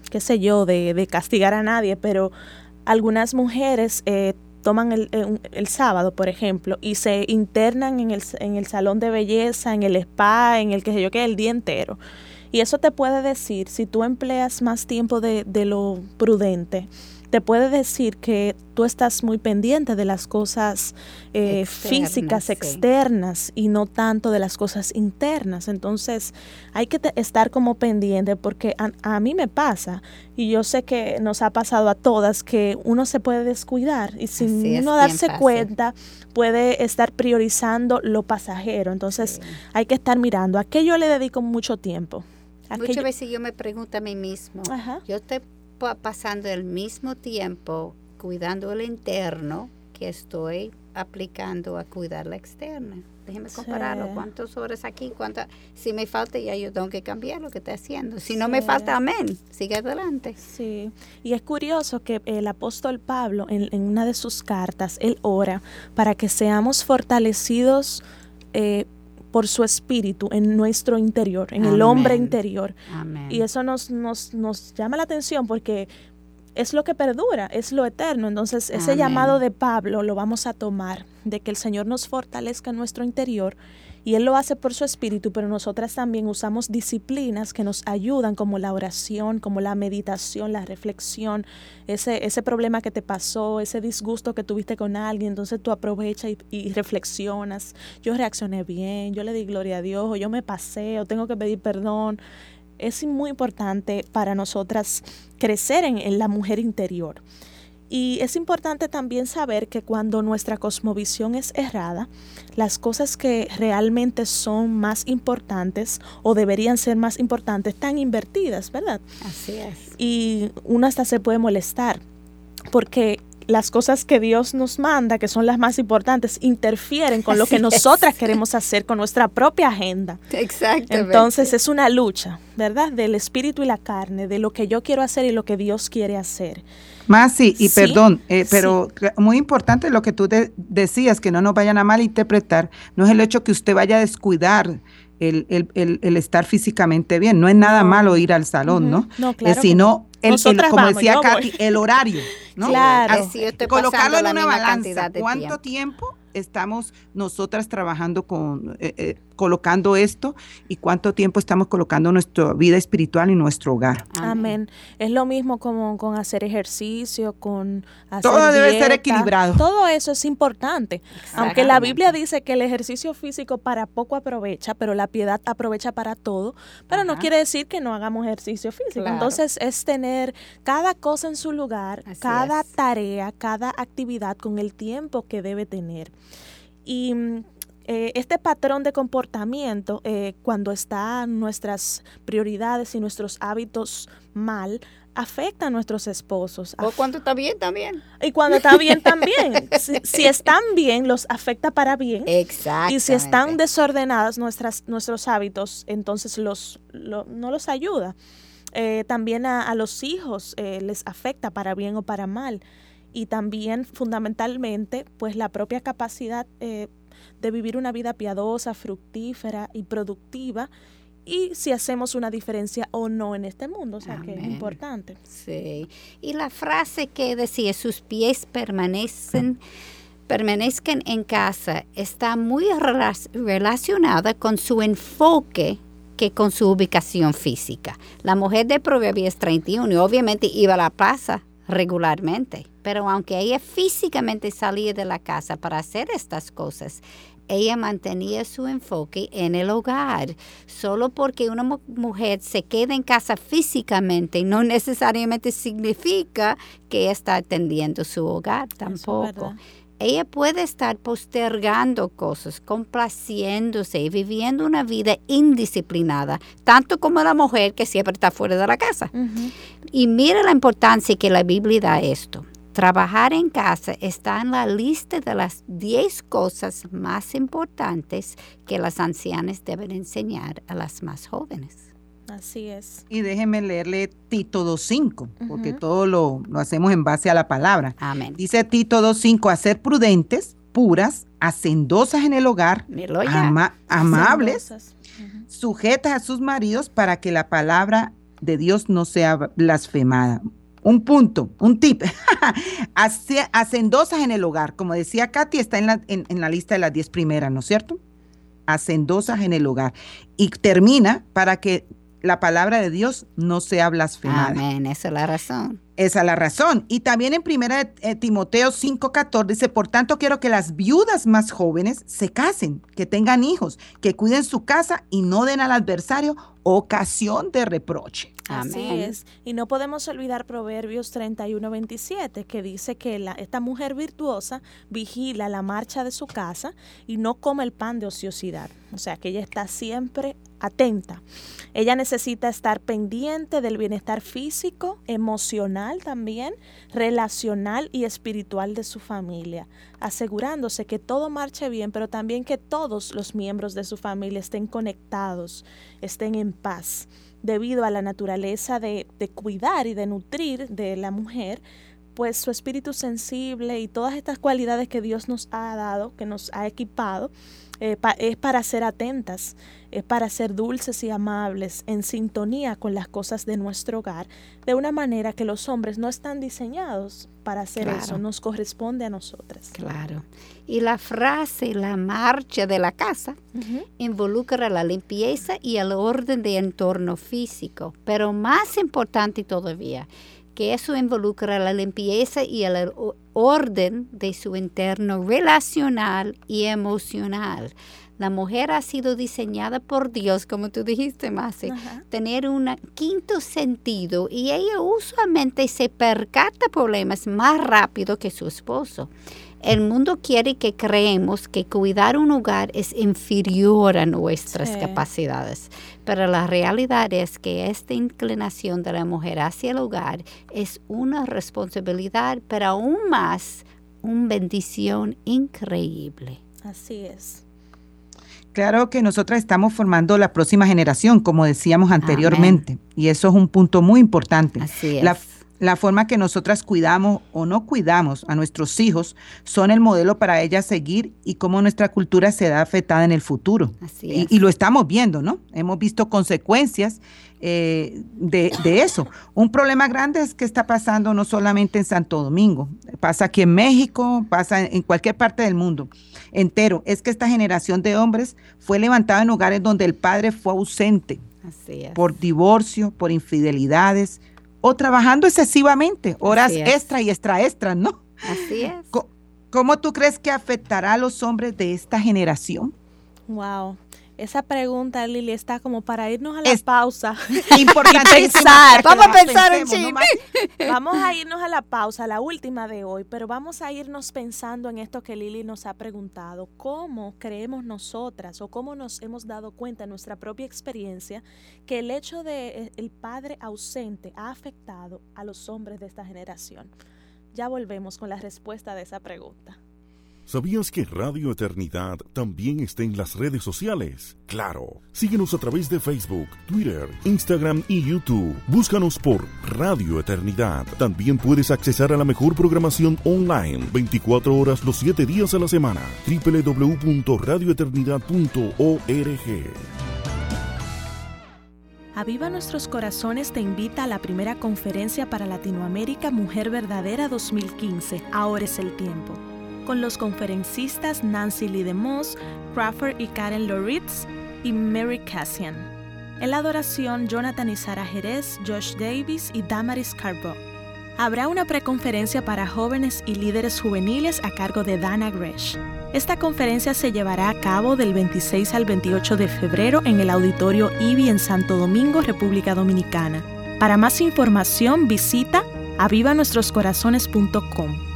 qué sé yo, de, de, castigar a nadie, pero algunas mujeres toman el, eh, el, sábado, por ejemplo, y se internan en el, en el salón de belleza, en el spa, en el que sé yo que el día entero. Y eso te puede decir, si tú empleas más tiempo de, de lo prudente, te puede decir que tú estás muy pendiente de las cosas eh, físicas externas y no tanto de las cosas internas. Entonces hay que estar como pendiente porque a, mí me pasa y yo sé que nos ha pasado a todas que uno se puede descuidar y sin uno darse cuenta puede estar priorizando lo pasajero. Entonces hay que estar mirando a qué yo le dedico mucho tiempo. Muchas veces yo me pregunto a mí mismo, yo te pasando el mismo tiempo cuidando el interno que estoy aplicando a cuidar la externa. Déjeme compararlo. ¿Cuántas horas aquí? ¿Cuántas? Si me falta, ya yo tengo que cambiar lo que estoy haciendo. Si no me falta, amén. Sigue adelante. Sí. Y es curioso que el apóstol Pablo, en, en una de sus cartas, él ora para que seamos fortalecidos eh, por su espíritu en nuestro interior, en el hombre interior. Y eso nos, nos, nos llama la atención porque es lo que perdura, es lo eterno. Entonces, ese llamado de Pablo lo vamos a tomar, de que el Señor nos fortalezca en nuestro interior y Él lo hace por su espíritu, pero nosotras también usamos disciplinas que nos ayudan, como la oración, como la meditación, la reflexión, ese, ese problema que te pasó, ese disgusto que tuviste con alguien, entonces tú aprovechas y, reflexionas, yo reaccioné bien, yo le di gloria a Dios, o yo me pasé, o tengo que pedir perdón. Es muy importante para nosotras crecer en la mujer interior. Y es importante también saber que cuando nuestra cosmovisión es errada, las cosas que realmente son más importantes o deberían ser más importantes están invertidas, ¿verdad? Así es. Y uno hasta se puede molestar porque las cosas que Dios nos manda, que son las más importantes, interfieren con lo que nosotras queremos hacer con nuestra propia agenda. Exactamente. Entonces es una lucha, ¿verdad? Del espíritu y la carne, de lo que yo quiero hacer y lo que Dios quiere hacer. Más sí, y perdón, eh, pero muy importante lo que tú decías, que no nos vayan a malinterpretar, no es el hecho que usted vaya a descuidar el, el, el, estar físicamente bien, no es nada malo ir al salón, ¿no? No, claro. sino, el, como decía Katy, el horario, ¿no? Claro. colocarlo en una balanza, ¿cuánto tiempo? estamos nosotras trabajando con, eh, eh, colocando esto y cuánto tiempo estamos colocando nuestra vida espiritual y nuestro hogar. Amén. Es lo mismo como con hacer ejercicio, con hacer Todo debe ser equilibrado. Todo eso es importante. Aunque la Biblia dice que el ejercicio físico para poco aprovecha, pero la piedad aprovecha para todo, pero no quiere decir que no hagamos ejercicio físico. Entonces es tener cada cosa en su lugar, cada tarea, cada actividad con el tiempo que debe tener. Y mm, eh, este patrón de comportamiento, eh, cuando están nuestras prioridades y nuestros hábitos mal, afecta a nuestros esposos. O cuando está bien también. Y cuando está bien también. si, están bien, los afecta para bien. Exacto. Y si están desordenados nuestras, nuestros hábitos, entonces los, no los ayuda. Eh, también a, los hijos les afecta para bien o para mal. Y también fundamentalmente, pues la propia capacidad de vivir una vida piadosa, fructífera y productiva y si hacemos una diferencia o no en este mundo, o sea que es importante. Sí, y la frase que decía, sus pies permanecen, permanezcan en casa, está muy relacionada con su enfoque que con su ubicación física. La mujer de Proverbios 31 obviamente iba a la plaza regularmente, pero aunque ella físicamente salía de la casa para hacer estas cosas, ella mantenía su enfoque en el hogar. Solo porque una mujer se queda en casa físicamente no necesariamente significa que está atendiendo su hogar tampoco. Ella puede estar postergando cosas, complaciéndose y viviendo una vida indisciplinada, tanto como la mujer que siempre está fuera de la casa. Y mira la importancia que la Biblia da esto. Trabajar en casa está en la lista de las 10 cosas más importantes que las ancianas deben enseñar a las más jóvenes. Así es. Y déjenme leerle Tito 2.5, porque todo lo, hacemos en base a la palabra. Amén. Dice Tito 2.5, a ser prudentes, puras, hacendosas en el hogar, amables, sujetas a sus maridos para que la palabra de Dios no sea blasfemada un punto, un tip. Hacendosas en el hogar. Como decía Katy, está en la, en, la lista de las diez primeras, ¿no es cierto? Hacendosas en el hogar. Y termina para que la palabra de Dios no sea blasfemada. Amén, esa es la razón. Esa es la razón. Y también en 1 eh, Timoteo 5:14 dice, por tanto quiero que las viudas más jóvenes se casen, que tengan hijos, que cuiden su casa y no den al adversario ocasión de reproche. Así es. Y no podemos olvidar Proverbios 31:27, que dice que la, esta mujer virtuosa vigila la marcha de su casa y no come el pan de ociosidad. O sea, que ella está siempre atenta. Ella necesita estar pendiente del bienestar físico, emocional también, relacional y espiritual de su familia, asegurándose que todo marche bien, pero también que todos los miembros de su familia estén conectados, estén en paz debido a la naturaleza de, cuidar y de nutrir de la mujer, pues su espíritu sensible y todas estas cualidades que Dios nos ha dado, que nos ha equipado, eh, es para ser atentas, es para ser dulces y amables, en sintonía con las cosas de nuestro hogar, de una manera que los hombres no están diseñados para hacer eso, nos corresponde a nosotras. Claro. Y la frase, la marcha de la casa, involucra la limpieza y el orden de entorno físico, pero más importante todavía, que eso involucra la limpieza y el orden de su interno relacional y emocional. La mujer ha sido diseñada por Dios, como tú dijiste, Masi, tener un quinto sentido y ella usualmente se percata problemas más rápido que su esposo. El mundo quiere que creemos que cuidar un hogar es inferior a nuestras capacidades, pero la realidad es que esta inclinación de la mujer hacia el hogar es una responsabilidad, pero aún más una bendición increíble. Así es. Claro que nosotras estamos formando la próxima generación, como decíamos anteriormente, y eso es un punto muy importante. Así es la forma que nosotras cuidamos o no cuidamos a nuestros hijos son el modelo para ellas seguir y cómo nuestra cultura se da afectada en el futuro. Así Y, lo estamos viendo, ¿no? Hemos visto consecuencias eh, de, de, eso. Un problema grande es que está pasando no solamente en Santo Domingo, pasa aquí en México, pasa en cualquier parte del mundo entero. Es que esta generación de hombres fue levantada en hogares donde el padre fue ausente. Por divorcio, por infidelidades, o trabajando excesivamente, horas extra y extra extra, ¿no? Así es. ¿Cómo tú crees que afectará a los hombres de esta generación? Wow. Esa pregunta, Lili, está como para irnos a la pausa. Importante pensar. Vamos a pensar un Vamos a irnos a la pausa, la última de hoy, pero vamos a irnos pensando en esto que Lili nos ha preguntado. ¿Cómo creemos nosotras o cómo nos hemos dado cuenta en nuestra propia experiencia que el hecho de eh, el padre ausente ha afectado a los hombres de esta generación? Ya volvemos con la respuesta de esa pregunta. ¿Sabías que Radio Eternidad también está en las redes sociales? Claro, síguenos a través de Facebook, Twitter, Instagram y YouTube. Búscanos por Radio Eternidad. También puedes accesar a la mejor programación online 24 horas los 7 días a la semana. www.radioeternidad.org. Aviva Nuestros Corazones te invita a la primera conferencia para Latinoamérica Mujer Verdadera 2015. Ahora es el tiempo con los conferencistas Nancy Lee DeMoss, Crawford y Karen Loritz y Mary Cassian. En la adoración, Jonathan y Sara Jerez, Josh Davis y Damaris Carbo. Habrá una preconferencia para jóvenes y líderes juveniles a cargo de Dana Gresh. Esta conferencia se llevará a cabo del 26 al 28 de febrero en el auditorio IBI en Santo Domingo, República Dominicana. Para más información visita avivanuestroscorazones.com.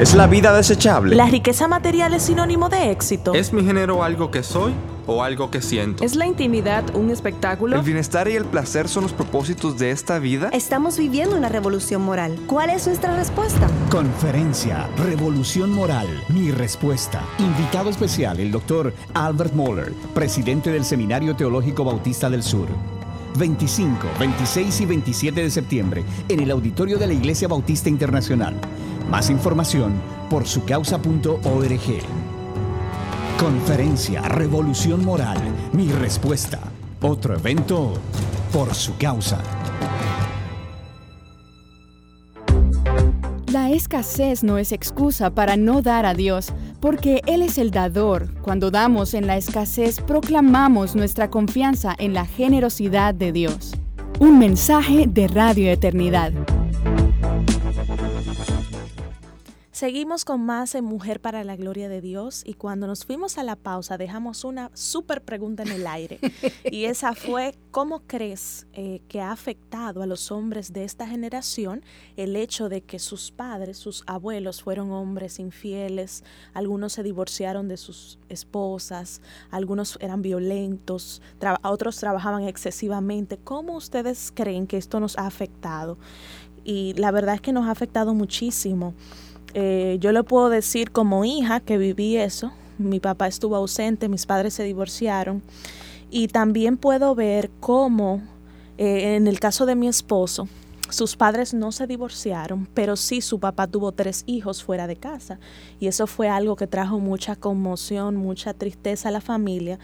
¿Es la vida desechable? ¿La riqueza material es sinónimo de éxito? ¿Es mi género algo que soy o algo que siento? ¿Es la intimidad un espectáculo? ¿El bienestar y el placer son los propósitos de esta vida? Estamos viviendo una revolución moral. ¿Cuál es nuestra respuesta? Conferencia Revolución Moral. Mi respuesta. Invitado especial el doctor Albert Moller, presidente del Seminario Teológico Bautista del Sur. 25, 26 y 27 de septiembre en el auditorio de la Iglesia Bautista Internacional. Más información por sucausa.org. Conferencia Revolución Moral. Mi respuesta. Otro evento por su causa. Escasez no es excusa para no dar a Dios, porque Él es el dador. Cuando damos en la escasez, proclamamos nuestra confianza en la generosidad de Dios. Un mensaje de Radio Eternidad. Seguimos con más en Mujer para la Gloria de Dios y cuando nos fuimos a la pausa dejamos una súper pregunta en el aire y esa fue, ¿cómo crees eh, que ha afectado a los hombres de esta generación el hecho de que sus padres, sus abuelos fueron hombres infieles, algunos se divorciaron de sus esposas, algunos eran violentos, otros trabajaban excesivamente? ¿Cómo ustedes creen que esto nos ha afectado? Y la verdad es que nos ha afectado muchísimo. Eh, yo le puedo decir como hija que viví eso. Mi papá estuvo ausente, mis padres se divorciaron. Y también puedo ver cómo, eh, en el caso de mi esposo, sus padres no se divorciaron, pero sí su papá tuvo tres hijos fuera de casa. Y eso fue algo que trajo mucha conmoción, mucha tristeza a la familia.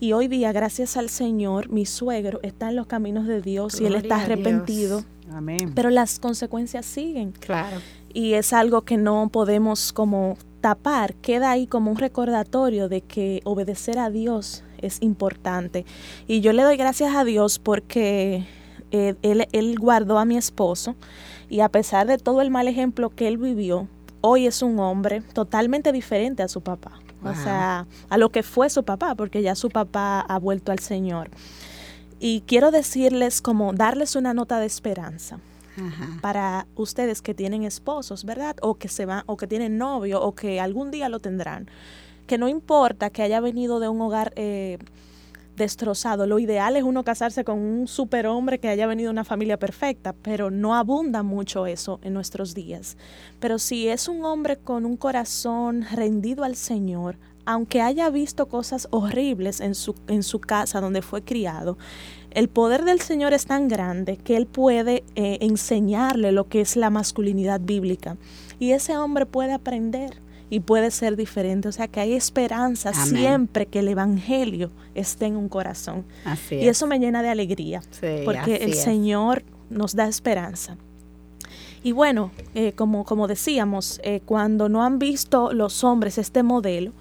Y hoy día, gracias al Señor, mi suegro está en los caminos de Dios y él está arrepentido. Amén. Pero las consecuencias siguen. Claro y es algo que no podemos como tapar, queda ahí como un recordatorio de que obedecer a Dios es importante. Y yo le doy gracias a Dios porque eh, él, él guardó a mi esposo y a pesar de todo el mal ejemplo que él vivió, hoy es un hombre totalmente diferente a su papá. O sea, a lo que fue su papá, porque ya su papá ha vuelto al Señor. Y quiero decirles como darles una nota de esperanza para ustedes que tienen esposos, ¿verdad? O que se van, o que tienen novio, o que algún día lo tendrán. Que no importa que haya venido de un hogar eh, destrozado. Lo ideal es uno casarse con un superhombre que haya venido de una familia perfecta, pero no abunda mucho eso en nuestros días. Pero si es un hombre con un corazón rendido al Señor, aunque haya visto cosas horribles en su, en su casa donde fue criado, el poder del Señor es tan grande que Él puede eh, enseñarle lo que es la masculinidad bíblica. Y ese hombre puede aprender y puede ser diferente. O sea que hay esperanza siempre que el Evangelio esté en un corazón. y eso me llena de alegría, porque el Señor nos da esperanza. Y bueno, eh, como, como decíamos, eh, cuando no han visto los hombres este modelo,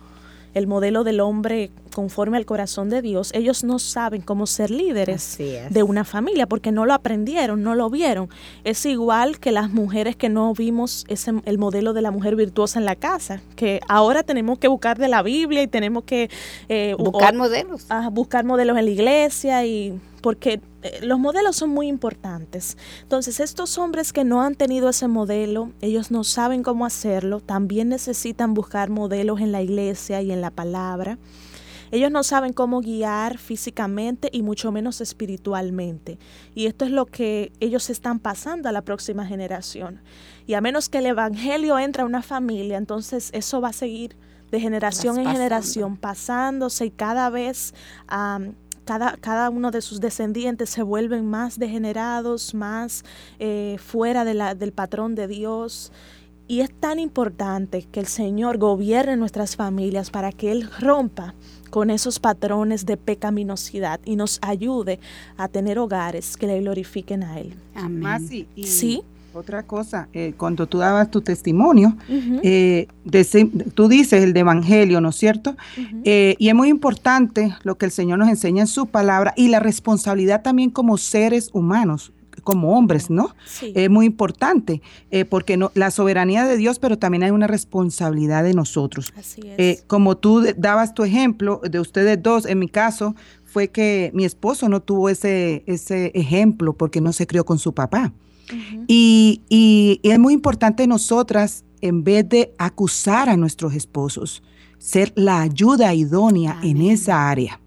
el modelo del hombre conforme al corazón de Dios, ellos no saben cómo ser líderes de una familia porque no lo aprendieron, no lo vieron. Es igual que las mujeres que no vimos ese, el modelo de la mujer virtuosa en la casa, que ahora tenemos que buscar de la Biblia y tenemos que... Eh, buscar modelos. buscar modelos en la iglesia y porque eh, los modelos son muy importantes. Entonces, estos hombres que no han tenido ese modelo, ellos no saben cómo hacerlo, también necesitan buscar modelos en la iglesia y en la palabra. Ellos no saben cómo guiar físicamente y mucho menos espiritualmente. Y esto es lo que ellos están pasando a la próxima generación. Y a menos que el Evangelio entre a una familia, entonces eso va a seguir de generación en generación pasándose y cada vez cada, cada, uno de sus descendientes se vuelven más degenerados, más eh, fuera de la, del patrón de Dios. Y es tan importante que el Señor gobierne nuestras familias para que Él rompa con esos patrones de pecaminosidad y nos ayude a tener hogares que le glorifiquen a Él. Amén. sí. Otra cosa, eh, cuando tú dabas tu testimonio, eh, tú dices el de Evangelio, ¿no es cierto? Eh, y es muy importante lo que el Señor nos enseña en su palabra y la responsabilidad también como seres humanos como hombres, ¿no? Es muy importante, eh, porque no, la soberanía de Dios, pero también hay una responsabilidad de nosotros. Así es. Eh, como tú dabas tu ejemplo de ustedes dos, en mi caso, fue que mi esposo no tuvo ese, ese ejemplo porque no se crió con su papá. Y, y, es muy importante nosotras, en vez de acusar a nuestros esposos, ser la ayuda idónea en esa área.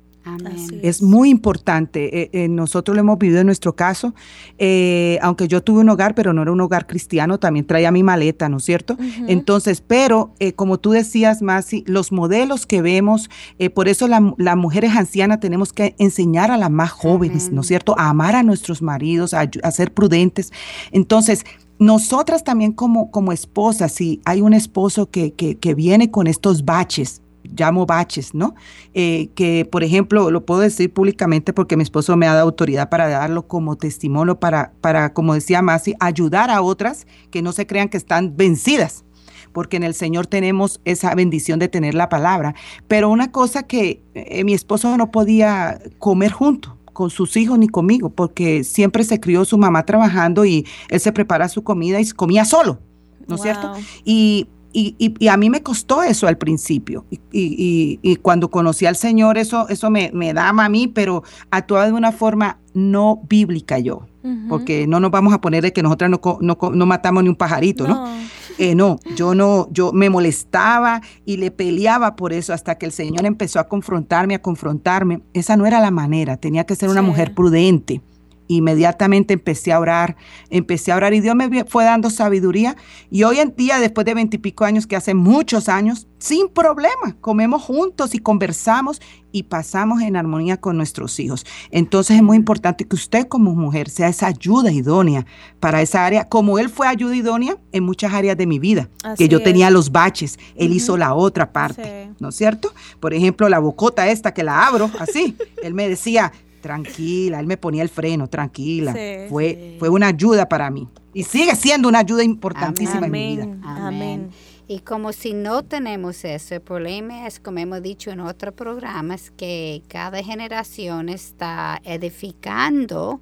Es. muy importante. Eh, eh, nosotros lo hemos vivido en nuestro caso, eh, aunque yo tuve un hogar, pero no era un hogar cristiano, también traía mi maleta, ¿no es cierto? Entonces, pero como tú decías, Masi, los modelos que vemos, por eso las mujeres ancianas tenemos que enseñar a las más jóvenes, ¿no es cierto? A amar a nuestros maridos, a, ser prudentes. Entonces, nosotras también como, como esposas, si hay un esposo que, que, que viene con estos baches, llamo baches, ¿no? Eh, que, por ejemplo, lo puedo decir públicamente porque mi esposo me ha dado autoridad para darlo como testimonio, para, para como decía Masi, ayudar a otras que no se crean que están vencidas, porque en el Señor tenemos esa bendición de tener la palabra. Pero una cosa que eh, mi esposo no podía comer junto con sus hijos ni conmigo, porque siempre se crió su mamá trabajando y él se prepara su comida y comía solo, ¿no es cierto? Y y, a mí me costó eso al principio. Y, cuando conocí al Señor, eso, eso me, me daba a mí, pero actuaba de una forma no bíblica yo. Porque no nos vamos a poner de que nosotras no, no, matamos ni un pajarito, ¿no? No. Eh, no, yo no, yo me molestaba y le peleaba por eso hasta que el Señor empezó a confrontarme, a confrontarme. Esa no era la manera, tenía que ser una mujer prudente inmediatamente empecé a orar, empecé a orar y Dios me fue dando sabiduría. Y hoy en día, después de veintipico años, que hace muchos años, sin problema, comemos juntos y conversamos y pasamos en armonía con nuestros hijos. Entonces es muy importante que usted como mujer sea esa ayuda idónea para esa área, como él fue ayuda idónea en muchas áreas de mi vida, que yo tenía los baches, él hizo la otra parte, ¿no es cierto? Por ejemplo, la bocota esta que la abro así, él me decía, tranquila, él me ponía el freno, tranquila. fue, fue una ayuda para mí. Y sigue siendo una ayuda importantísima en mi vida. Amén. Y como si no tenemos eso, el problema es, como hemos dicho en otros programas, que cada generación está edificando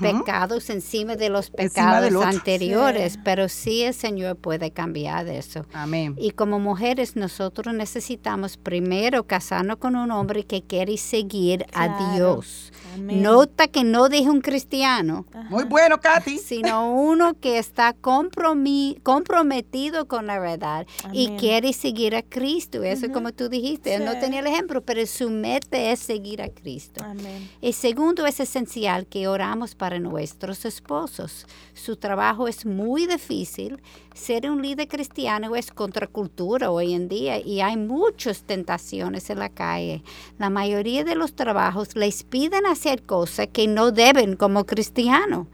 pecados encima de los pecados anteriores, pero sí el Señor puede cambiar eso. Amén. Y como mujeres nosotros necesitamos primero casarnos con un hombre que quiere seguir a Dios. Nota que no dije un cristiano. Muy bueno, Katy. Sino uno que está comprometido con la verdad y quiere seguir a Cristo. Eso como tú dijiste, él no tenía el ejemplo, pero su meta es seguir a Cristo. Amén. Y segundo, es esencial que oramos para nuestros esposos. Su trabajo es muy difícil. Ser un líder cristiano es contracultura hoy en día y hay muchas tentaciones en la calle. La mayoría de los trabajos les piden hacer cosas que no deben como cristiano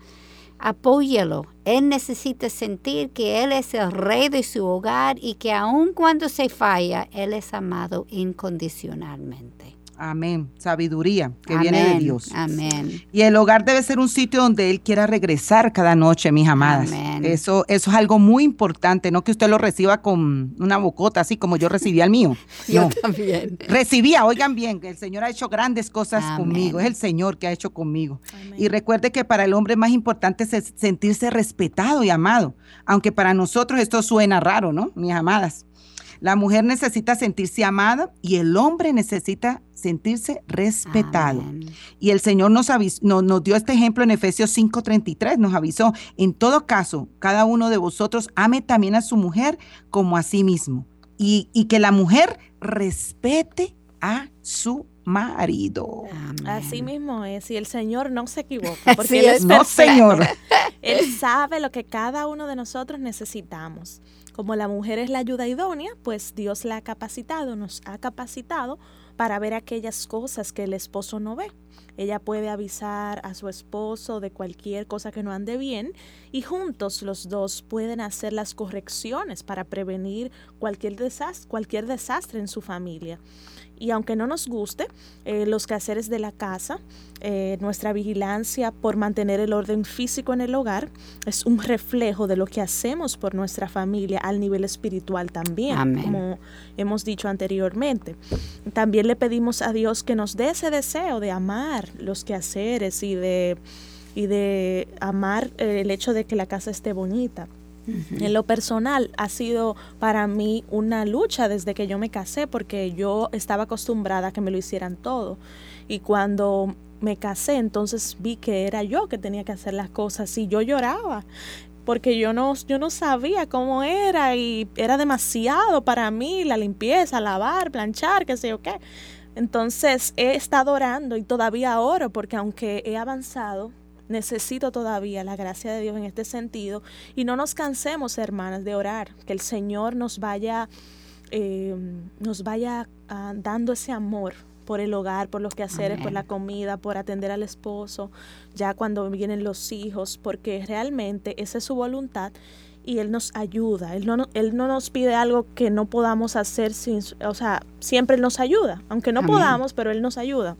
apóyalo. Él necesita sentir que Él es el rey de su hogar y que aun cuando se falla, Él es amado incondicionalmente. Amén. Sabiduría que viene de Dios. Amén. Y el hogar debe ser un sitio donde Él quiera regresar cada noche, mis amadas. Amén. Eso, eso es algo muy importante, no que usted lo reciba con una bocota, así como yo recibí al mío. yo también. Recibía, oigan bien, que el Señor ha hecho grandes cosas conmigo. Es el Señor que ha hecho conmigo. Y recuerde que para el hombre es más importante sentirse respetado y amado. Aunque para nosotros esto suena raro, ¿no? Mis amadas. La mujer necesita sentirse amada y el hombre necesita sentirse respetado. Y el Señor nos, nos, dio este ejemplo en Efesios 5:33, nos avisó, en todo caso, cada uno de vosotros ame también a su mujer como a sí mismo. Y, que la mujer respete a su marido. Así mismo es, y el Señor no se equivoca, porque Él es no, Señor. Él sabe lo que cada uno de nosotros necesitamos. Como la mujer es la ayuda idónea, pues Dios la ha capacitado, nos ha capacitado para ver aquellas cosas que el esposo no ve. Ella puede avisar a su esposo de cualquier cosa que no ande bien y juntos los dos pueden hacer las correcciones para prevenir cualquier desastre, en su familia. Y aunque no nos guste eh, los quehaceres de la casa, eh, nuestra vigilancia por mantener el orden físico en el hogar es un reflejo de lo que hacemos por nuestra familia al nivel espiritual también, como hemos dicho anteriormente. También le pedimos a Dios que nos dé ese deseo de amar los quehaceres y de, y de amar eh, el hecho de que la casa esté bonita. En lo personal ha sido para mí una lucha desde que yo me casé porque yo estaba acostumbrada a que me lo hicieran todo. Y cuando me casé, entonces vi que era yo que tenía que hacer las cosas y yo lloraba porque yo no, yo no sabía cómo era y era demasiado para mí la limpieza, lavar, planchar, qué sé yo qué. Entonces he estado orando y todavía oro porque aunque he avanzado, necesito todavía la gracia de Dios en este sentido. Y no nos cansemos, hermanas, de orar, que el Señor nos vaya, eh, nos vaya ah, dando ese amor por el hogar, por los quehaceres, por la comida, por atender al esposo, ya cuando vienen los hijos, porque realmente esa es su voluntad y Él nos ayuda. Él no, él no nos pide algo que no podamos hacer, sin, o sea, siempre Él nos ayuda, aunque no podamos, pero Él nos ayuda.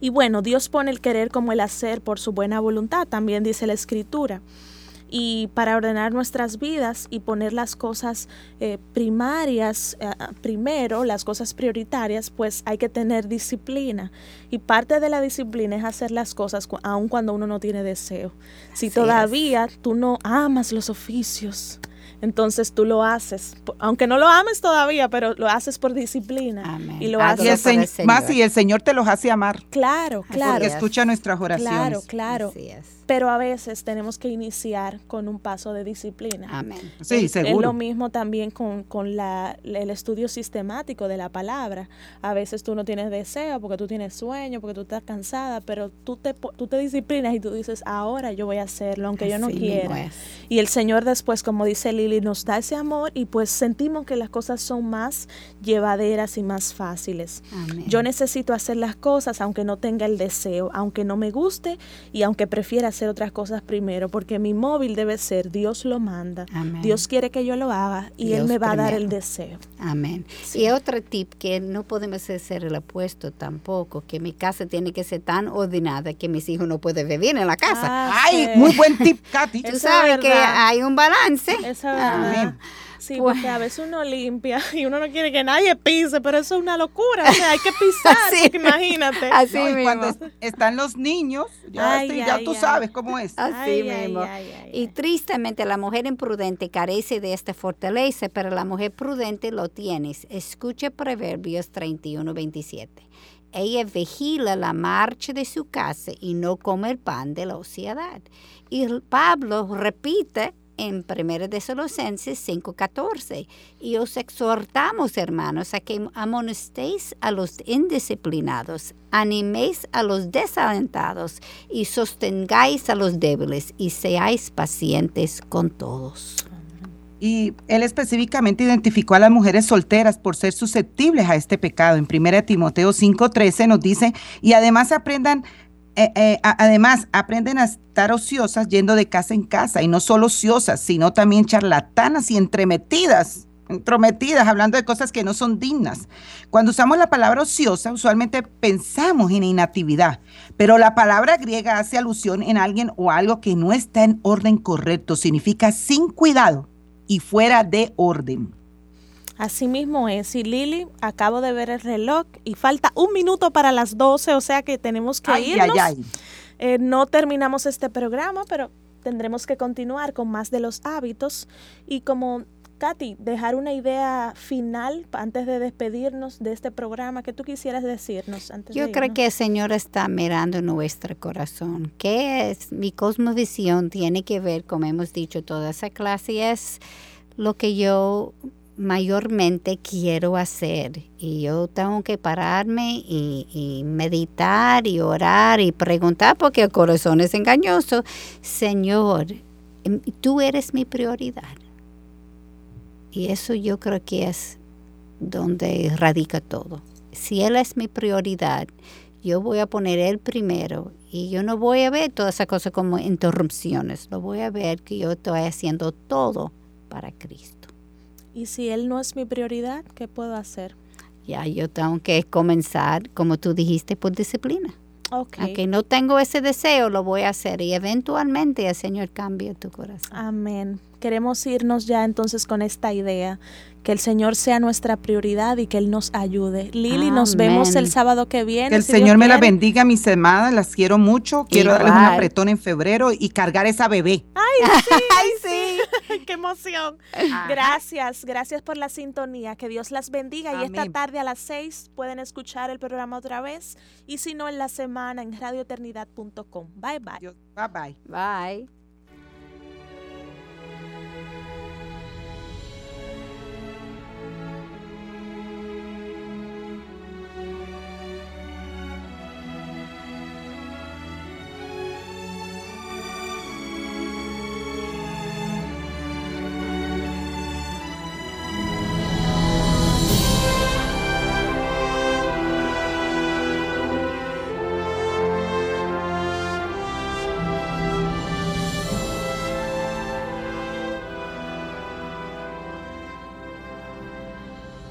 Y bueno, Dios pone el querer como el hacer por su buena voluntad, también dice la escritura. Y para ordenar nuestras vidas y poner las cosas eh, primarias eh, primero, las cosas prioritarias, pues hay que tener disciplina. Y parte de la disciplina es hacer las cosas aun cuando uno no tiene deseo. Si todavía tú no amas los oficios, entonces tú lo haces, aunque no lo ames todavía, pero lo haces por disciplina. Y lo haces el Más y el Señor te los hace amar. Claro, claro. Porque escucha nuestras oraciones. Claro, claro pero a veces tenemos que iniciar con un paso de disciplina. Amén. Sí, seguro. Es lo mismo también con, con la, el estudio sistemático de la palabra. A veces tú no tienes deseo porque tú tienes sueño, porque tú estás cansada, pero tú te, tú te disciplinas y tú dices, ahora yo voy a hacerlo, aunque yo no quiera. Y el Señor después, como dice Lili, nos da ese amor y pues sentimos que las cosas son más llevaderas y más fáciles. Amén. Yo necesito hacer las cosas aunque no tenga el deseo, aunque no me guste y aunque prefiera hacer otras cosas primero, porque mi móvil debe ser Dios lo manda, Dios quiere que yo lo haga y Él me va a dar el deseo. Amén. Y otro tip que no podemos hacer el opuesto tampoco, que mi casa tiene que ser tan ordenada que mis hijos no pueden vivir en la casa. Ah, Ay, muy buen tip, Katy. Tú sabes que hay un balance. Eso Sí, porque a veces uno limpia y uno no quiere que nadie pise, pero eso es una locura. O sea, hay que pisar, imagínate. Así mismo. Y cuando están los niños, ya, ya tú sabes cómo es. Así mismo. y tristemente la mujer imprudente carece de esta fortaleza, pero la mujer prudente lo tiene. Escuche Proverbios 31, 27. Ella vigila la marcha de su casa y no come el pan de la ociedad. Y Pablo repite en 1 Tesalonicenses 5:14. Y os exhortamos, hermanos, a que amonestéis a los indisciplinados, animéis a los desalentados y sostengáis a los débiles y seáis pacientes con todos. Y él específicamente identificó a las mujeres solteras por ser susceptibles a este pecado. En 1 Timoteo 5:13 nos dice, y además aprendan eh, eh, además, aprenden a estar ociosas yendo de casa en casa, y no solo ociosas, sino también charlatanas y entremetidas, entrometidas, hablando de cosas que no son dignas. Cuando usamos la palabra ociosa, usualmente pensamos en inactividad, pero la palabra griega hace alusión en alguien o algo que no está en orden correcto, significa sin cuidado y fuera de orden. Así mismo es. Y Lili, acabo de ver el reloj y falta un minuto para las 12, o sea que tenemos que irnos. Eh, no terminamos este programa, pero tendremos que continuar con más de los hábitos. Y como Katy, dejar una idea final antes de despedirnos de este programa que tú quisieras decirnos. Antes Yo creo que el Señor está mirando nuestro corazón. ¿Qué es? Mi cosmovisión tiene que ver, como hemos dicho, toda esa clase es lo que yo mayormente quiero hacer y yo tengo que pararme y, meditar y orar y preguntar porque el corazón es engañoso. Señor, em, tú eres mi prioridad. Y eso yo creo que es donde radica todo. Si Él es mi prioridad, yo voy a poner Él primero y yo no voy a ver todas esas cosas como interrupciones, lo voy a ver que yo estoy haciendo todo para Cristo. Y si Él no es mi prioridad, ¿qué puedo hacer? Ya, yo tengo que comenzar, como tú dijiste, por disciplina. Okay. Aunque no tengo ese deseo, lo voy a hacer y eventualmente el Señor cambia tu corazón. Amén. Queremos irnos ya entonces con esta idea que el Señor sea nuestra prioridad y que Él nos ayude. Lili, nos vemos el sábado que viene. Que el Señor me la bendiga, mis hermanas, las quiero mucho. Quiero darles un apretón en febrero y cargar esa bebé. ¡Ay, sí! ¡Ay, sí! ¡Qué emoción! Gracias, gracias por la sintonía. Que Dios las bendiga. Y esta tarde a las seis pueden escuchar el programa otra vez. Y si no, en la semana en radioeternidad.com. Bye, bye. Bye, bye. Bye.